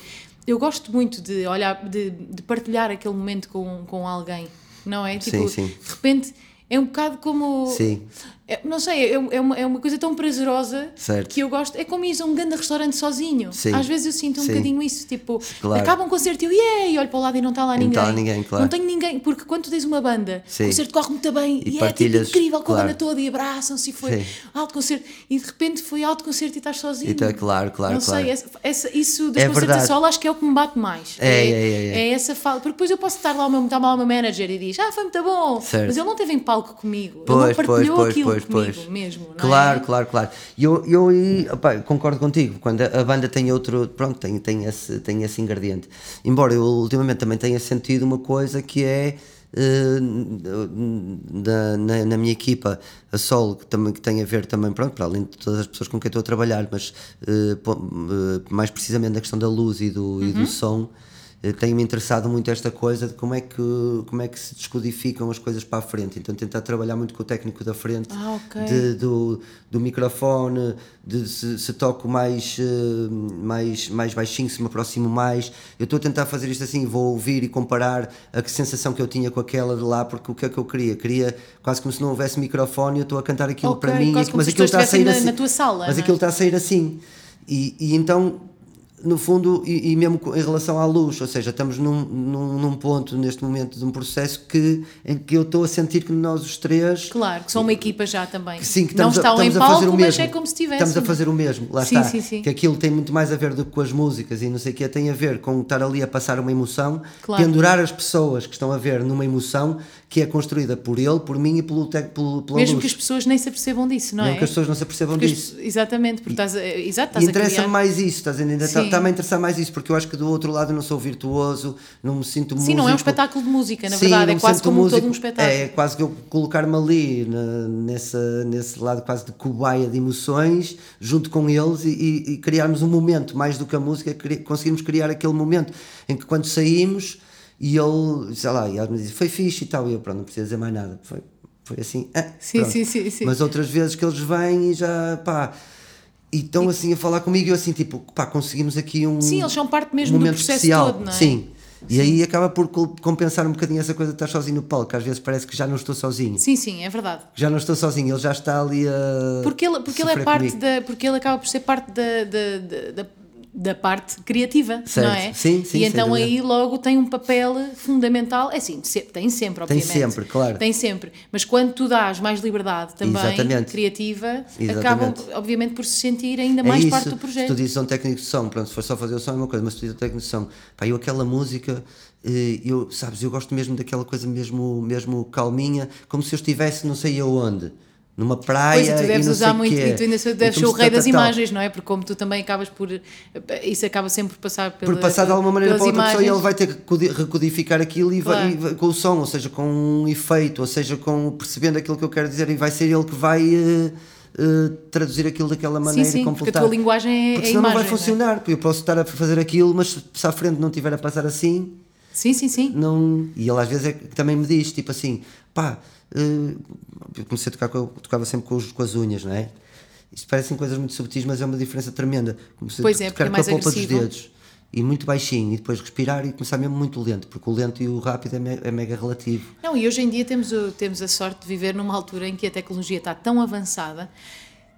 eu gosto muito de olhar, de, de partilhar aquele momento com, com alguém, não é? Tipo, sim. de repente é um bocado como... Sim. É, não sei, é, é uma, é uma coisa tão prazerosa Certo. que eu gosto. É como ir a um grande restaurante sozinho. Sim. Às vezes eu sinto um Sim. bocadinho isso. Tipo, Claro. acaba um concerto e eu, yeah, e olho para o lado e não está lá não ninguém. está lá ninguém, claro. Não tenho ninguém, porque quando tu tens uma banda, Sim. o concerto corre muito bem E e, é tipo incrível com a claro. banda toda e abraçam-se e foi Sim. alto concerto. E de repente foi alto concerto e estás sozinho. E tá- claro, claro, Não claro. sei, essa, essa- isso dos É concertos verdade. a solo acho que é o que me bate mais. É, é, é, é. essa fala. Porque depois eu posso estar lá, o meu, está lá o meu manager e diz, ah, foi muito bom. Certo. Mas ele não teve em palco comigo. Pois, ele não partilhou pois, pois, aquilo pois, comigo pois. mesmo. não é? Claro, claro, claro. E eu, eu aí, opá, concordo contigo, quando a, a banda tem outro, pronto, tem, tem, esse, tem esse ingrediente. Embora eu ultimamente também tenha sentido uma coisa que é eh, da- na, na minha equipa, a Sol, que, também, que tem a ver também, pronto, para além de todas as pessoas com quem estou a trabalhar, mas eh, mais precisamente na questão da luz e do, e do som, eh, tem-me interessado muito esta coisa de como é, que, como é que se descodificam as coisas para a frente. Então tentar trabalhar muito com o técnico da frente, Ah, ok. de- do, do microfone, de se, se toco mais, eh, mais, mais baixinho, se me aproximo mais. Eu estou a tentar fazer isto assim, vou ouvir e comparar a que sensação que eu tinha com aquela de lá, porque o que é que eu queria? Queria quase como se não houvesse microfone, eu estou a cantar aquilo Ok, para mim, mas aquilo está a sair estivessem assim. na- na tua sala, mas é? aquilo está a sair assim. E, e então no fundo, e, e mesmo em relação à luz, ou seja, estamos num, num, num ponto neste momento de um processo que, em que eu estou a sentir que nós os três Claro, que são uma equipa já também. Sim, que não estamos, a, estão em estamos a fazer palco, o mas mesmo. é como se estivessem. Estamos a fazer o mesmo, lá Sim, está. sim, sim. Que aquilo tem muito mais a ver do que com as músicas e não sei o que, tem a ver com estar ali a passar uma emoção, Claro. pendurar as pessoas que estão a ver numa emoção que é construída por ele, por mim e pelo, pelo, pela Mesmo luz. que as pessoas nem se apercebam disso, não Mesmo é? que as pessoas não se apercebam Porque as disso. pessoas- exatamente, porque estás a, exato, E estás a interessa-me criar... mais isso, estás a entender? Sim. Está-me a interessar mais isso, porque eu acho que do outro lado eu não sou virtuoso, não me sinto Sim, não é um músico. espetáculo de música, na Sim, verdade, é quase como músico. todo um espetáculo. É quase que eu colocar-me ali na- nessa, nesse lado quase de cobaia de emoções, junto com eles e, e- e criarmos um momento, mais do que a música, cri- conseguirmos criar aquele momento em que quando saímos e ele, sei lá, e ele me diz, foi fixe e tal, e eu, pronto, não preciso dizer mais nada. Foi, foi assim, ah, Sim, sim, sim, sim. Mas outras vezes que eles vêm e já, pá, e estão assim a falar comigo e eu assim, tipo, pá, conseguimos aqui um Sim, eles são parte mesmo do momento processo especial. todo, não é? Sim. E aí acaba por compensar um bocadinho essa coisa de estar sozinho no palco, às vezes parece que já não estou sozinho. Sim, sim, é verdade. Já não estou sozinho, ele já está ali a. Porque ele, porque ele é parte comigo. da. Porque ele acaba por ser parte da, da, da, da, parte criativa, Certo. não é? Sim, sim, E então aí logo tem um papel fundamental. É assim, tem sempre, Tem obviamente. sempre, claro. Tem sempre. Mas quando tu dás mais liberdade também, Exatamente. criativa, Exatamente. acabam, obviamente, por se sentir ainda É mais isso, parte do Se tu projeto. dizes um técnico de som, pronto, se for só fazer o som é uma coisa, mas se tu dizes um técnico de som, pá, eu aquela música, eh, eu, sabes, eu gosto mesmo daquela coisa mesmo, mesmo calminha, como se eu estivesse não sei aonde, numa praia Pois, e tu deves não usar sei muito, e tu ainda deves ser o rei das imagens, não é? Porque como tu também acabas por. Isso acaba sempre por passar pela, por passar de alguma maneira para outra pessoa e imagens. ele vai ter que codi- recodificar aquilo e, vai, Claro. e vai- com o som, ou seja, com um efeito, ou seja, com percebendo aquilo que eu quero dizer e vai ser ele que vai eh, eh, traduzir aquilo daquela maneira Sim, sim, e porque a completar. tua linguagem é, Porque é senão imagem. não vai funcionar, porque eu posso estar a fazer aquilo, mas se à frente não estiver a passar assim, Sim, sim, sim. não. E ele às vezes é que também me diz, tipo assim, pá, eu comecei a tocar, com, eu tocava sempre com, os- com as unhas, não é? Isto parecem coisas muito subtis, mas é uma diferença tremenda. Comecei Pois a é, tocar é com a polpa agressivo. dos dedos e muito baixinho, e depois respirar e começar mesmo muito lento, porque o lento e o rápido é, me- é mega relativo. Não, e hoje em dia temos, o- temos a sorte de viver numa altura em que a tecnologia está tão avançada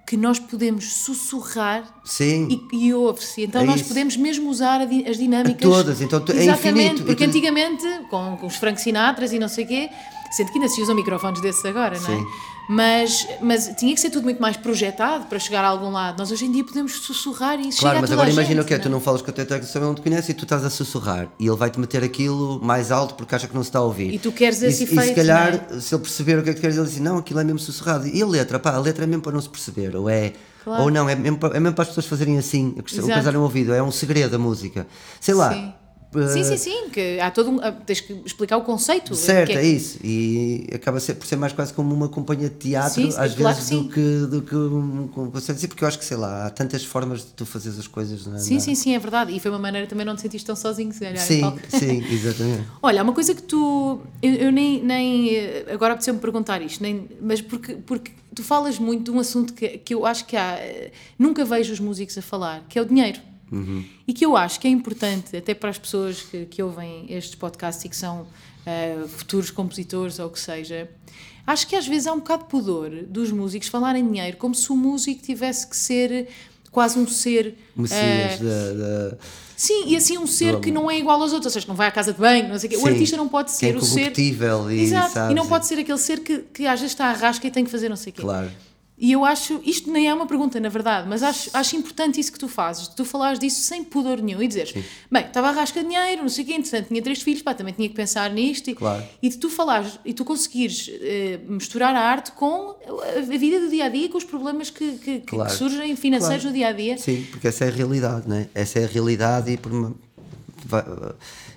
que nós podemos sussurrar Sim. e, e ouve-se. Então É nós isso. podemos mesmo usar as dinâmicas. todas, então tu- é Exatamente, infinito. porque E tu- antigamente, com, com os Frank Sinatras e não sei o quê, sendo que ainda se usam microfones desses agora, não é? Sim. Mas, mas tinha que ser tudo muito mais projetado para chegar a algum lado. Nós hoje em dia podemos sussurrar e Claro, a mas toda agora imagina gente, o que é, não tu não falas com a tua técnica, ele não te conhece e tu estás a sussurrar e ele vai-te meter aquilo mais alto porque acha que não se está a ouvir. E tu queres esse e, E se efeito, calhar, não se ele perceber o que é que tu queres, ele diz não, aquilo é mesmo sussurrado. E a letra, pá, a letra é mesmo para não se perceber, ou é. Claro. Ou não, é mesmo, para, é mesmo para as pessoas fazerem assim, o coisar no ouvido, é um segredo a música. Sei lá, Sim. Sim, sim, sim, que há todo um. Tens que explicar o conceito. Certo, que é isso. E acaba por ser mais quase como uma companhia de teatro, Sim, às claro vezes, que do que, do que um, si, porque eu acho que, sei lá, há tantas formas de tu fazeres as coisas. Na, Sim, na- sim, sim, é verdade. E foi uma maneira também não te sentiste tão sozinho, se calhar. em Sim, sim, exatamente. [laughs] Olha, uma coisa que tu. Eu, eu nem, nem. eh, Agora apeteceu-me perguntar isto, nem, mas porque, porque tu falas muito de um assunto que, que eu acho que há. eh, Nunca vejo os músicos a falar, que é o dinheiro. E que eu acho que é importante, até para as pessoas que, que ouvem estes podcasts e que são eh, futuros compositores ou o que seja. Acho que às vezes há um bocado de pudor dos músicos falarem dinheiro como se o músico tivesse que ser quase um ser. Messias eh, da, da- Sim, e assim um ser que não é igual aos outros, ou seja, que não vai à casa de banho, não sei o quê. O artista não pode que ser é o ser. e, Exato, e não pode ser aquele ser que, que às vezes está à rasca e tem que fazer não sei o quê. Claro. E eu acho, isto nem é uma pergunta, na verdade, mas acho, acho importante isso que tu fazes, de tu falares disso sem pudor nenhum e dizeres, bem, estava à rasca dinheiro, não sei o quê, entretanto tinha três filhos, pá, também tinha que pensar nisto. E, Claro. e de tu falares, e tu conseguires eh, misturar a arte com a vida do dia a dia, com os problemas que, que, que Claro. surgem financeiros Claro. no dia a dia. Sim, porque essa é a realidade, né? Essa é a realidade e por uma-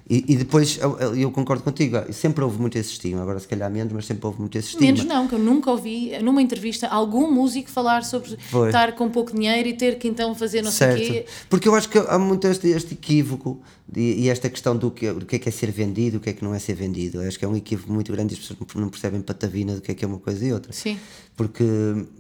e, e depois eu, eu- concordo contigo, sempre houve muito esse estigma, agora se calhar menos, mas sempre houve muito esse estigma. Menos não, que eu nunca ouvi numa entrevista algum músico falar sobre Foi. estar com pouco dinheiro e ter que então fazer não sei o Certo. quê. Porque eu acho que há muito este, este equívoco e, e esta questão do que, do que é que é ser vendido, o que é que não é ser vendido. Eu acho que é um equívoco muito grande e as pessoas não percebem patavina do que é que é uma coisa e outra. Sim. Porque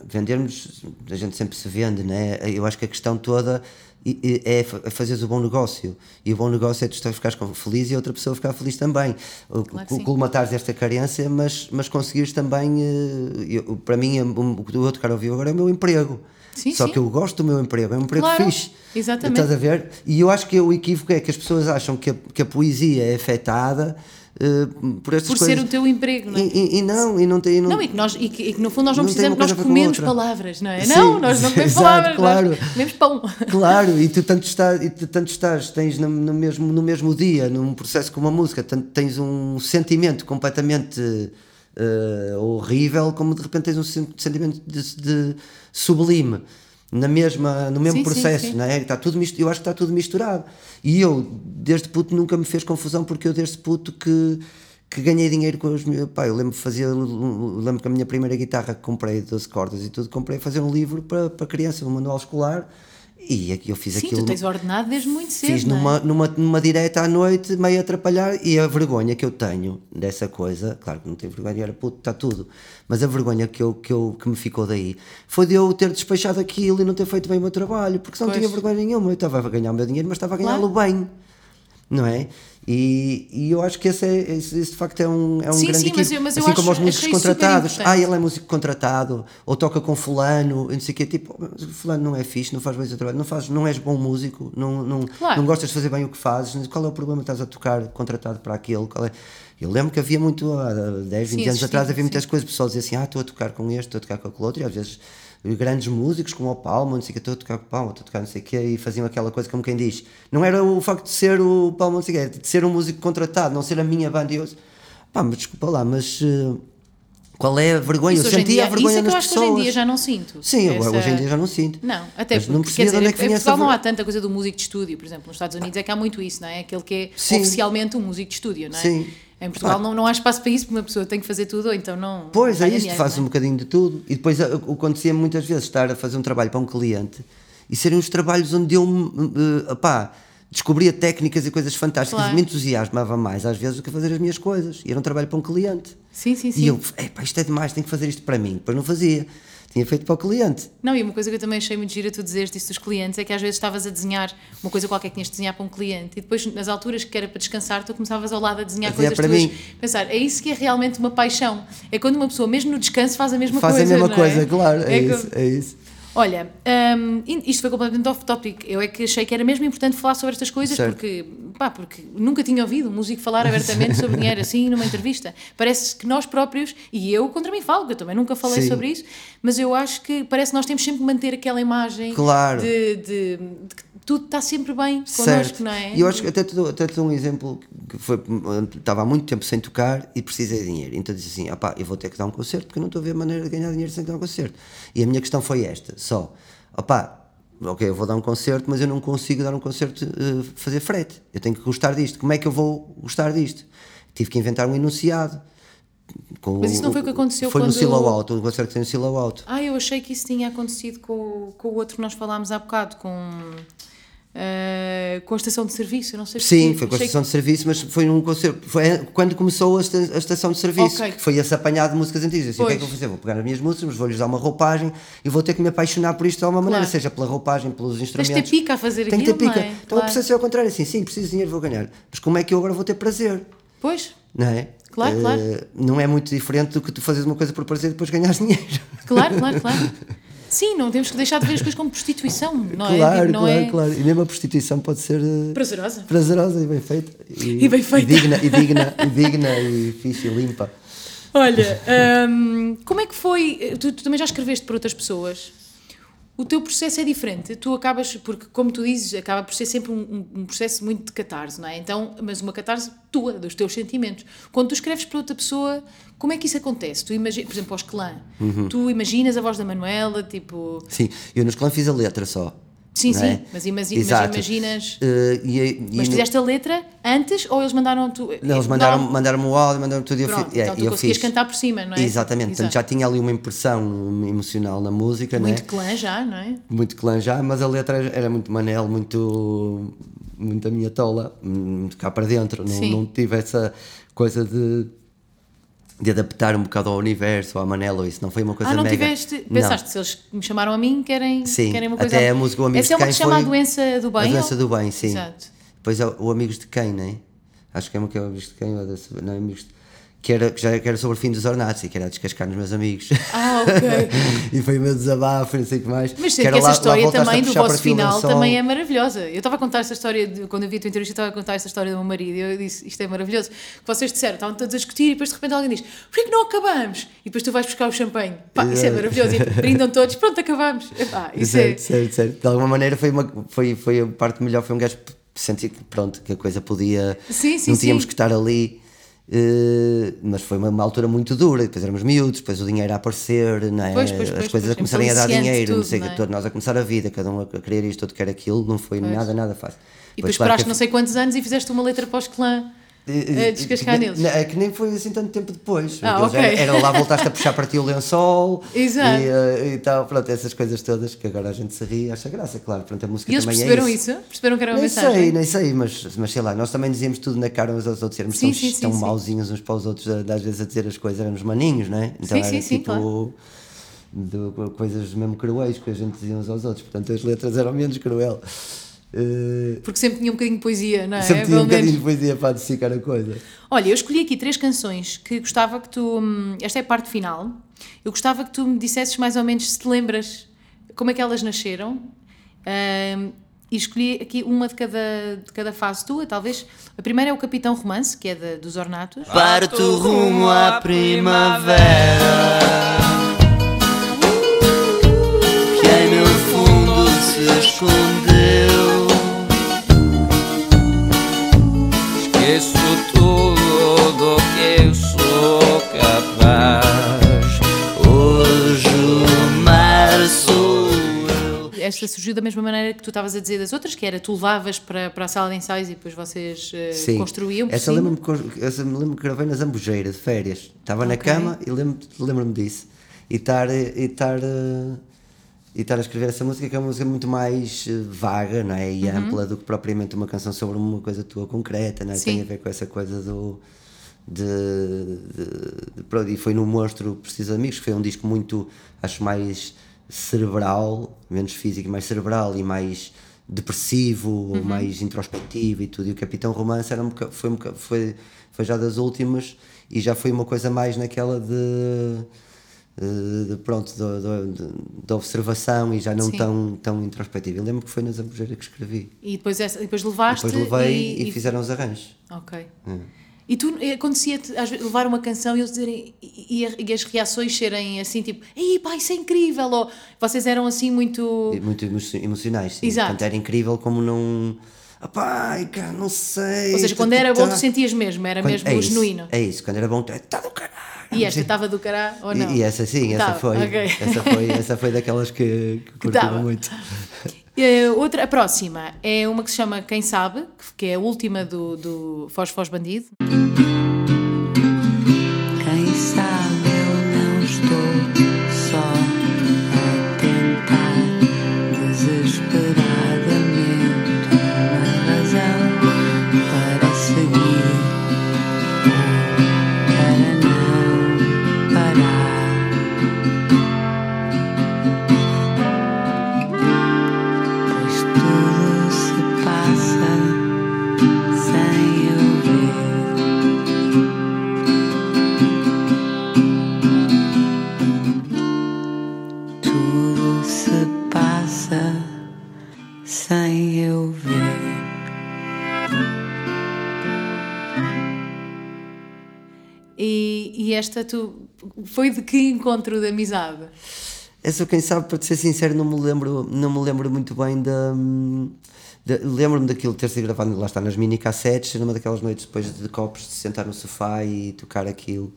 vendermos, a gente sempre se vende, né? Eu acho que a questão toda é é fazeres o bom negócio. E o bom negócio é tu ficares feliz e a outra pessoa ficar feliz também. Claro colmatares esta carência, mas, mas conseguires também. eh, eu- para mim, o o que o outro cara ouviu agora é o meu emprego. Sim, Só sim. que eu gosto do meu emprego, é um emprego Claro, fixe. exatamente. Estás a ver? E eu acho que o equívoco é que as pessoas acham que a, que a poesia é afetada eh, por estas Por coisas. ser o teu emprego, não é? E, e- e não, e não tem. não- Não, e que, nós, e, que, e que no fundo nós não, Não precisamos, uma nós com comemos palavras, não é? Sim, não, nós não [laughs] comemos exato, palavras, claro. comemos pão. Claro, e tu tanto estás, e tu tanto estás tens no, no mesmo, no mesmo dia, num processo como a música, tanto tens um sentimento completamente eh, horrível, como de repente tens um sen- sentimento de, de sublime. Na mesma, no mesmo Sim, sim, processo, sim. não é? Está tudo, eu acho que está tudo misturado. E eu, desde puto, nunca me fez confusão, porque eu, desde puto, que, que ganhei dinheiro com os meus. Pá, eu lembro fazer. Lembro que a minha primeira guitarra que comprei, 12 cordas e tudo, comprei fazer um livro para, para criança, um manual escolar. E aqui eu fiz Sim, aquilo. tu tens ordenado desde muito cedo. Fiz é? numa, numa, numa direta à noite, meio a atrapalhar, e a vergonha que eu tenho dessa coisa, claro que não tenho vergonha, era puto, está tudo, mas a vergonha que, eu, que, eu, que me ficou daí foi de eu ter despachado aquilo e não ter feito bem o meu trabalho, porque senão não Pois. tinha vergonha nenhuma. Eu estava a ganhar o meu dinheiro, mas estava a ganhá-lo bem, não é? E, e eu acho que esse, é, esse, esse de facto é um, é um Sim, grande sim, mas eu- mas assim acho- como os músicos contratados, ah, ele é músico contratado, ou toca com fulano, e não sei o quê, tipo, fulano não é fixe, não faz bem o seu trabalho, não, faz, não és bom músico, não, não, Claro. não gostas de fazer bem o que fazes, qual é o problema de estás a tocar contratado para aquele? Qual é? Eu lembro que havia muito, há 10, 20 Sim, anos atrás, havia muitas coisas, o pessoal dizia assim, ah, estou a tocar com este, estou a tocar com aquele outro, e às vezes grandes músicos como o Palma, não sei o que, estou a tocar com o Palma, estou a tocar não sei o que, e faziam aquela coisa como quem diz, não era o facto de ser o Palma, não sei o quê, de ser um músico contratado, não ser a minha banda, e eu, pá, mas desculpa lá, mas eh, qual é a vergonha? Isso eu sentia dia- a vergonha isso é que eu acho que hoje pessoas. em dia já não sinto. Sim, Essa- hoje em dia já não sinto. Não, até Mas porque, não percebia dizer, de onde é que em essa Portugal não há tanta coisa do músico de estúdio, por exemplo, nos Estados Unidos é que há muito isso, não é? Aquele que é Sim. oficialmente um músico de estúdio, não é? Sim. Em Portugal não, não há espaço para isso, porque uma pessoa tem que fazer tudo, ou então não. Pois não é isto, fazes não um é? bocadinho de tudo. E depois eh, acontecia muitas vezes estar a fazer um trabalho para um cliente e serem os trabalhos onde eu uh, opá, descobria técnicas e coisas fantásticas Claro. e me entusiasmava mais às vezes do que fazer as minhas coisas. E era um trabalho para um cliente. Sim, sim, sim. E eu, epá, isto é demais, tenho que fazer isto para mim. Depois não fazia. Tinha feito para o cliente. Não, e uma coisa que eu também achei muito gira tu dizeres disso dos clientes é que às vezes estavas a desenhar uma coisa qualquer que tinhas de desenhar para um cliente e depois nas alturas que era para descansar tu começavas ao lado a desenhar A coisas para tuas. mim. Pensar, é isso que é realmente uma paixão. É quando uma pessoa, mesmo no descanso, faz a mesma Faz coisa. a mesma não coisa, é? claro. É, É isso, é isso. Olha, hum, isto foi completamente off topic. Eu é que achei que era mesmo importante falar sobre estas coisas Certo. porque, pá, porque nunca tinha ouvido um músico falar abertamente sobre dinheiro assim numa entrevista. Parece que nós próprios, e eu contra mim falo, que eu também nunca falei Sim. sobre isso, mas eu acho que parece que nós temos sempre que manter aquela imagem Claro. de, de- de que tudo está sempre bem connosco, Certo. não é? E eu acho que até te, dou, até te dou um exemplo que foi. Estava há muito tempo sem tocar e precisei de dinheiro. Então disse assim: ah pá, eu vou ter que dar um concerto porque eu não estou a ver maneira de ganhar dinheiro sem dar um concerto. E a minha questão foi esta: só, opá, ok, eu vou dar um concerto, mas eu não consigo dar um concerto, uh, fazer frete. Eu tenho que gostar disto. Como é que eu vou gostar disto? Tive que inventar um enunciado. Com, Mas isso não foi o que aconteceu Foi quando- no Silo Alto, um concerto que tem no Silo Alto. Ah, eu achei que isso tinha acontecido com, o- com o outro que nós falámos há bocado, com, eh, com a estação de serviço. Eu não sei Sim, foi com a estação de serviço, mas foi um concerto. Foi quando começou a, esta- a estação de serviço. Ok. que Foi esse apanhado de músicas antigas. Assim, o que é que eu vou fazer? Vou pegar as minhas músicas, mas vou-lhes dar uma roupagem e vou ter que me apaixonar por isto de alguma maneira, Claro. seja pela roupagem, pelos Tens instrumentos. de ter pica a fazer Tem que ter aquilo, pica. é? Então Claro. a processo é ao contrário, assim, sim, preciso de dinheiro, vou ganhar. Mas como é que eu agora vou ter prazer? Pois, Não é? Claro, Eh, claro. Não é muito diferente do que tu fazes uma coisa por prazer e depois ganhas [laughs] dinheiro. claro, claro, claro. Sim, não temos que deixar de ver as coisas como prostituição, não é? claro, Tipo, não claro, é claro. E mesmo a prostituição pode ser eh, prazerosa. prazerosa e bem feita. E bem feita. E digna, e digna, e, digna, e fixe e limpa. Olha, hum, como é que foi? Tu, tu também já escreveste para outras pessoas. O teu processo é diferente. Tu acabas, porque, como tu dizes, acaba por ser sempre um, um- processo muito de catarse, não é? Então, mas uma catarse tua, dos teus sentimentos. Quando tu escreves para outra pessoa, como é que isso acontece? Tu imagina, por exemplo, aos clã, Uhum. tu imaginas a voz da Manuela, tipo. Sim, eu nos clãs fiz a letra só. Sim, não sim, é? mas, imagi- mas Exato. imaginas. Eh, e, e Mas no- fizeste a letra antes ou eles mandaram tu? Não, eles mandaram, mandaram-me o áudio, mandaram tudo e eu fiz. é, então tu eu fiz. cantar por cima, não é? Exatamente, portanto Exato. já tinha ali uma impressão emocional na música, não é? Muito clã já, não é? muito clã já, mas a letra era muito manel, muito, muito a minha tola, muito cá para dentro. Não, não tive essa coisa de, de adaptar um bocado ao universo, à manela ou isso. Não foi uma coisa Ah, não mega. tiveste. Não. Pensaste, se eles me chamaram a mim, querem, Sim, querem uma coisa. até a música O Amigos Essa é uma que chama a doença do bem? A doença ou- do bem, sim. Exato. Depois é o, Amigos de Quem, não é? Acho que é uma que é o Amigos de Quem, não, Amigos de- que, era, que já que era sobre o fim dos ornatos e que era descascar nos meus amigos. Ah, ok. [laughs] e foi o meu desabafo, não sei o que mais. Mas que sei era que essa lá- lá história a também do vosso final também é maravilhosa. Eu estava a contar essa história, de, quando eu vi a tua entrevista, eu estava a contar essa história do meu marido e eu disse, isto é maravilhoso. Que vocês disseram, estavam todos a discutir e depois de repente alguém diz, porquê que não acabamos? E depois tu vais buscar o champanhe. Pá, isso é maravilhoso. E [laughs] brindam todos, pronto, acabamos. Epá, isso é... certo, certo, certo. De alguma maneira foi, uma, foi, foi a parte melhor, foi um gajo sentir que pronto, que a coisa podia. Sim, sim, não tínhamos sim. que estar ali. Eh, mas foi uma, uma altura muito dura, depois éramos miúdos, depois o dinheiro a aparecer, não é? Pois, pois, as pois, coisas a começarem a dar dinheiro, não tudo, sei, não é? todos nós a começar a vida, cada um a querer isto, outro quer aquilo, não foi nada, nada fácil. E depois claro esperaste que- não sei quantos anos e fizeste uma letra para os clã eh, a descascar ne- neles. ne- É que nem foi assim tanto tempo depois. Ah, Aqueles ok. era, era lá, voltaste a puxar para ti o lençol [laughs] Exato. E, eh, e tal, pronto, essas coisas todas que agora a gente se ri acha graça, claro. Pronto, a música E eles também perceberam é isso? Perceberam que era uma Nem mensagem? sei, nem sei, mas, mas sei lá, nós também dizíamos tudo na cara uns aos outros, éramos Sim, tão, sim, tão sim. mauzinhos uns para os outros, a- às vezes a dizer as coisas, éramos maninhos, não é? Então Sim, era sim, sim, tipo claro. de co- coisas mesmo cruéis que a gente dizia uns aos outros, portanto as letras eram menos cruel. Eh, Porque sempre tinha um bocadinho de poesia, não é? sempre tinha um menos. bocadinho de poesia para adocicar a coisa. Olha, eu escolhi aqui três canções que gostava que tu. hum, Esta é a parte final. Eu gostava que tu me dissesses mais ou menos se te lembras como é que elas nasceram. Hum, e escolhi aqui uma de cada, de cada fase tua, talvez. A primeira é o Capitão Romance, que é da- dos Ornatos. Parto rumo à primavera Que em meu fundo se escondeu Esta surgiu da mesma maneira que tu estavas a dizer das outras, que era tu levavas para, para a sala de ensaios e depois vocês eh, Sim. construíam Essa lembro-me lembro que gravei na Zambujeira, de férias. Estava na Ok. cama e lembro- lembro-me disso. E estar, e, estar, eh, e estar a escrever essa música, que é uma música muito mais eh, vaga não é? e Uhum. ampla do que propriamente uma canção sobre uma coisa tua concreta. Não é? Sim. Tem a ver com essa coisa do. De, de- de- e foi no Monstro Preciso de Amigos, que foi um disco muito, acho, mais cerebral, menos físico, mais cerebral e mais depressivo, Uhum. mais introspectivo e tudo. E o Capitão Romance era um foi, um foi, foi já das últimas e já foi uma coisa mais naquela de. de- de, pronto, de observação e já não Sim. tão, tão introspectivo. Eu lembro que foi na Zambujeira que escrevi. E depois, essa, depois levaste. Depois levei e, e, fizeram os arranjos. Ok. Hum. E tu eh, acontecia-te levar uma canção e eles dizerem e, e- e as reações serem assim tipo, ei pá, isso é incrível, ou vocês eram assim muito. Muito emo- emocionais, sim. Exato. Portanto, era incrível como não. Cara, não sei. Ou seja, quando aqui era bom, tá- tu sentias mesmo, era mesmo é genuíno. É isso, quando era bom, está do caralho. E esta estava do cará ou não? E, essa sim, essa foi, essa foi. Essa foi daquelas que, que tava. muito. [laughs] Eh, outra, a próxima é uma que se chama Quem Sabe, que é a última do, do Foz Foz Bandido. Esta tu foi de que encontro de amizade? Essa, quem sabe, para te ser sincero, não me lembro, não me lembro muito bem da- Lembro-me daquilo ter sido gravado, lá está, nas mini cassetes, numa daquelas noites depois de copos, de sentar no sofá e tocar aquilo.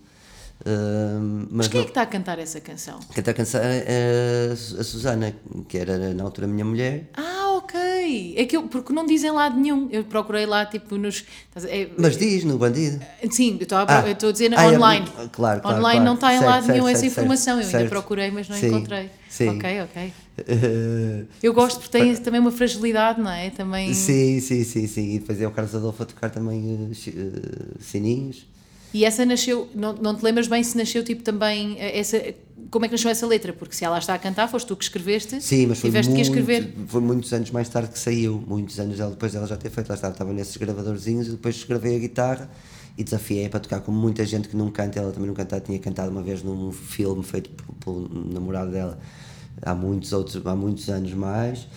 Mas Mas quem é não- que está a cantar essa canção? Quem está a cantar é a Susana, que era na altura a minha mulher. Ah, ok. É que eu, porque não dizem lado nenhum. Eu procurei lá, tipo, nos. é- Mas diz no Bandido. Sim, eu estou a, Ah. estou a dizer Ah, é, online. claro, claro, online claro. não está em Certo, lado certo, nenhum essa certo, informação. Eu ainda procurei, mas não Sim, encontrei. sim. Ok, ok. Eh, Eu gosto porque tem também uma fragilidade, não é? Também. Sim, sim, sim, sim. E depois é o Carlos Adolfo a tocar também eh, eh, sininhos. E essa nasceu, não, não te lembras bem se nasceu tipo também eh, essa. Como é que nasceu essa letra? Porque se ela está a cantar, foste tu que escreveste. Sim, mas foi, tiveste muito, que escrever. foi muitos anos mais tarde que saiu. Muitos anos depois dela já ter feito. Lá estava, estava nesses gravadorzinhos e depois gravei a guitarra e desafiei para tocar com muita gente que não canta. Ela também não canta, tinha cantado uma vez num filme feito pelo namorado dela há muitos, outros, há muitos anos mais.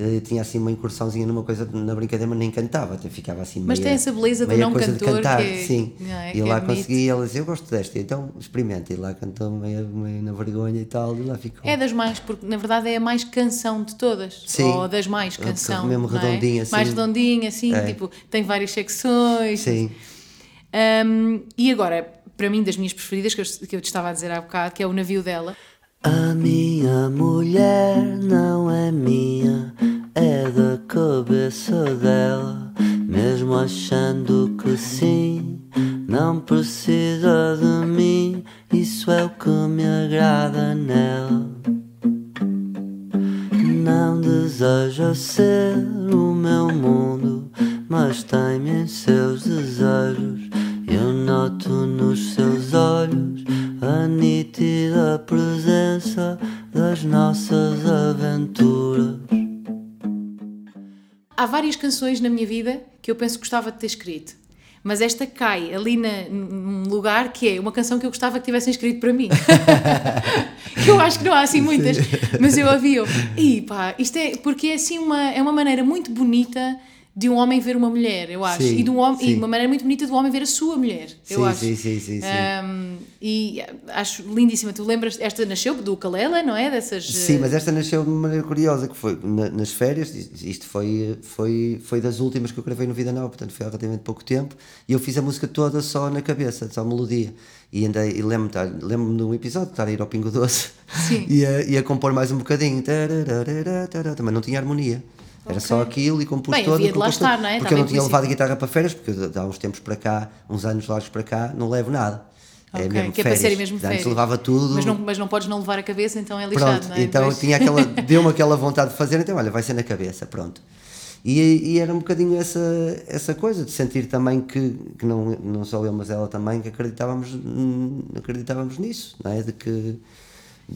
Eh, tinha assim uma incursãozinha numa coisa na brincadeira, mas nem cantava, até ficava assim Mas meia- tem essa beleza do meia não coisa cantor de cantar, que é- sim. é? E é lá bonito. consegui, ela disse, eu gosto desta, então experimenta. E lá cantou meio, meio na vergonha e tal, e lá ficou. É das mais, porque na verdade é a mais canção de todas. Sim. Ou das mais É, canção. mesmo é? redondinha, assim. Mais redondinha, assim, É. tipo, tem várias secções. Sim. Um, e agora, para mim, das minhas preferidas, que eu, que eu te estava a dizer há bocado, que é o navio dela. A minha mulher não é minha, é da cabeça dela. Mesmo achando que sim, não precisa de mim. Isso é o que me agrada nela. Não deseja ser o meu mundo, mas tem-me em seus desejos. Eu noto nos seus olhos a nítida presença das nossas aventuras. Há várias canções na minha vida que eu penso que gostava de ter escrito. Mas esta cai ali na, num lugar que é uma canção que eu gostava que tivessem escrito para mim. que [laughs] eu acho que não há assim muitas, mas eu havia. E pá, isto é porque é assim uma, é uma maneira muito bonita de um homem ver uma mulher, eu acho. Sim, e, de um homem, e uma maneira muito bonita do homem ver a sua mulher, eu Sim, acho. sim, sim, sim. Um, e acho lindíssima. Tu lembras, esta nasceu do Kalela, não é? Dessas. Sim, mas esta nasceu de uma maneira curiosa, que foi na- nas férias, isto foi, foi, foi das últimas que eu gravei no Vida Nova, portanto foi há relativamente pouco tempo, e eu fiz a música toda só na cabeça, só a melodia. E e lembro-me de lembro-me de um episódio de estar a ir ao Pingo Doce [laughs] e, a, e a compor mais um bocadinho, também não tinha harmonia. Era só aquilo e compus Bem, todo. havia de lá estar, todo. não é? Porque eu Também não tinha levado a guitarra para férias, porque eu, há uns tempos para cá, uns anos largos para cá, não levo nada. Ok, É mesmo que é para férias. serem mesmo Antes férias. levava tudo. Mas não, mas não podes não levar a cabeça, então é lixado, Pronto, não é? então Pois. tinha aquela, [laughs] deu-me aquela vontade de fazer, então olha, vai ser na cabeça, pronto. E, e era um bocadinho essa, essa coisa de sentir também que, que não, não só eu, mas ela também, que acreditávamos, acreditávamos nisso, não é? De que.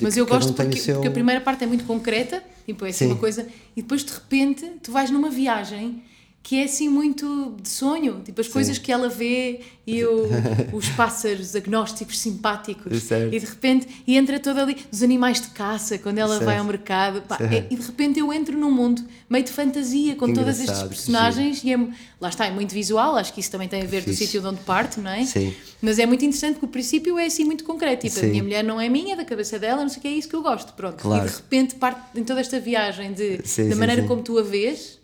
Mas eu gosto um porque, seu- porque a primeira parte é muito concreta, tipo, é assim Sim. uma coisa, e depois de repente tu vais numa viagem que é assim muito de sonho, tipo as coisas que ela vê e o- [laughs] os pássaros agnósticos simpáticos Certo. e de repente e entra toda ali os animais de caça quando ela Certo. vai ao mercado pá, é- e de repente eu entro num mundo meio de fantasia com Que todos estes que personagens e é, lá está, é muito visual acho que isso também tem a ver do sítio de onde parte, não é? Sim. Mas é muito interessante porque o princípio é assim muito concreto. Tipo, a Sim. minha mulher não é minha, é da cabeça dela, não sei o que, é isso que eu gosto. Pronto. Claro. E de repente parte em toda esta viagem de, Sim, da sim, maneira sim. como tu a vês.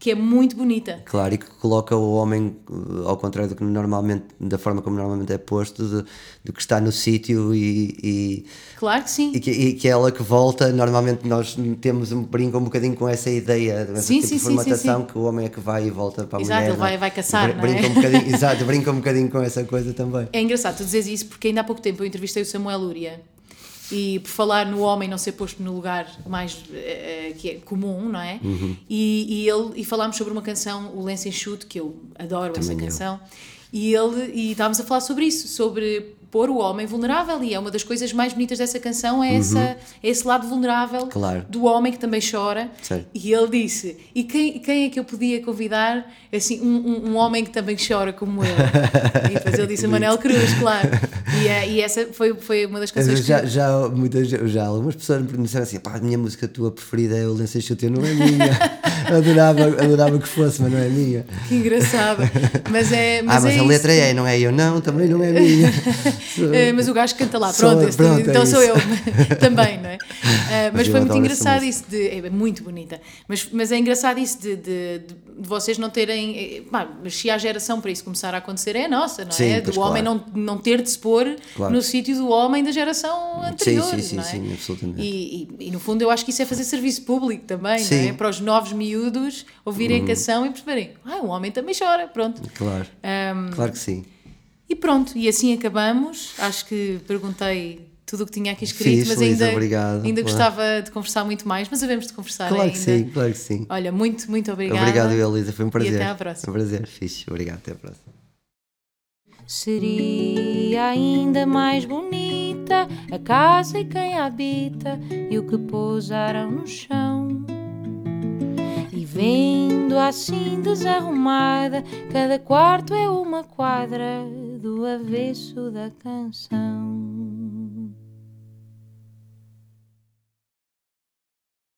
Que é muito bonita. Claro, e que coloca o homem uh, ao contrário do que normalmente, da forma como normalmente é posto, de, de que está no sítio e, e, Claro que sim. e que, e que é ela que volta. Normalmente nós temos um brinco um bocadinho com essa ideia, essa Sim, tipo sim, de formatação sim, que o homem é que vai e volta para a Exato, mulher. ele vai- é? vai caçar, não é? brinca um bocadinho, [laughs] Exato, brinca um bocadinho com essa coisa também. É engraçado tu dizes isso porque ainda há pouco tempo eu entrevistei o Samuel Lúria e por falar no homem não ser posto no lugar mais eh, que é comum, não é? Uhum. E, e ele e falámos sobre uma canção, o Lenço Enxuto, que eu adoro essa Também eu. canção. E ele e estávamos a falar sobre isso, sobre pôr o homem vulnerável e é uma das coisas mais bonitas dessa canção é, essa, é esse lado vulnerável Uhum. Claro. do homem que também chora Certo. e ele disse e quem, quem é que eu podia convidar assim um, um, um homem que também chora como eu e depois ele [laughs] disse Manel Cruz claro [laughs] e, é- e essa foi, foi uma das canções Já, que já, muitas, já algumas pessoas me disseram assim: pá, a minha música tua preferida é o Lenço Enxuto, não é minha. [laughs] adorava, adorava que fosse, mas não é minha. que engraçado mas é mas ah, mas é a letra isso. é, não é eu, não, também não é minha. Eh, mas o gajo canta lá, pronto, esse pronto, também- é então sou eu [laughs] também, não é? [laughs] Eh, mas eu foi muito engraçado isso de. É muito bonita, mas, mas é engraçado isso de, de, de vocês não terem. eh, pá, mas se há geração para isso começar a acontecer, é a nossa, não é? Do homem claro. não, não ter de se pôr Claro. no sítio do homem da geração anterior. sim, sim, não é? sim, absolutamente. E, e, e, no fundo eu acho que isso é fazer serviço público também, não Sim. Uhum. é? Para os novos miúdos ouvirem a canção e perceberem, ah, o homem também chora, pronto. Claro, Ahm, claro que sim. E pronto, e assim acabamos. Acho que perguntei tudo o que tinha aqui escrito, Fiz, mas Luísa, ainda, obrigado. ainda Claro. gostava de conversar muito mais, mas havemos de conversar Claro ainda. que sim, claro que sim. Olha, muito, muito obrigada. Obrigado, Elisa, foi um prazer. até à próxima. Um prazer, fixe. Obrigado, até à próxima. Seria ainda mais bonita a casa e quem a habita e o que pousaram no chão. E vendo assim desarrumada, cada quarto é uma quadra do avesso da canção.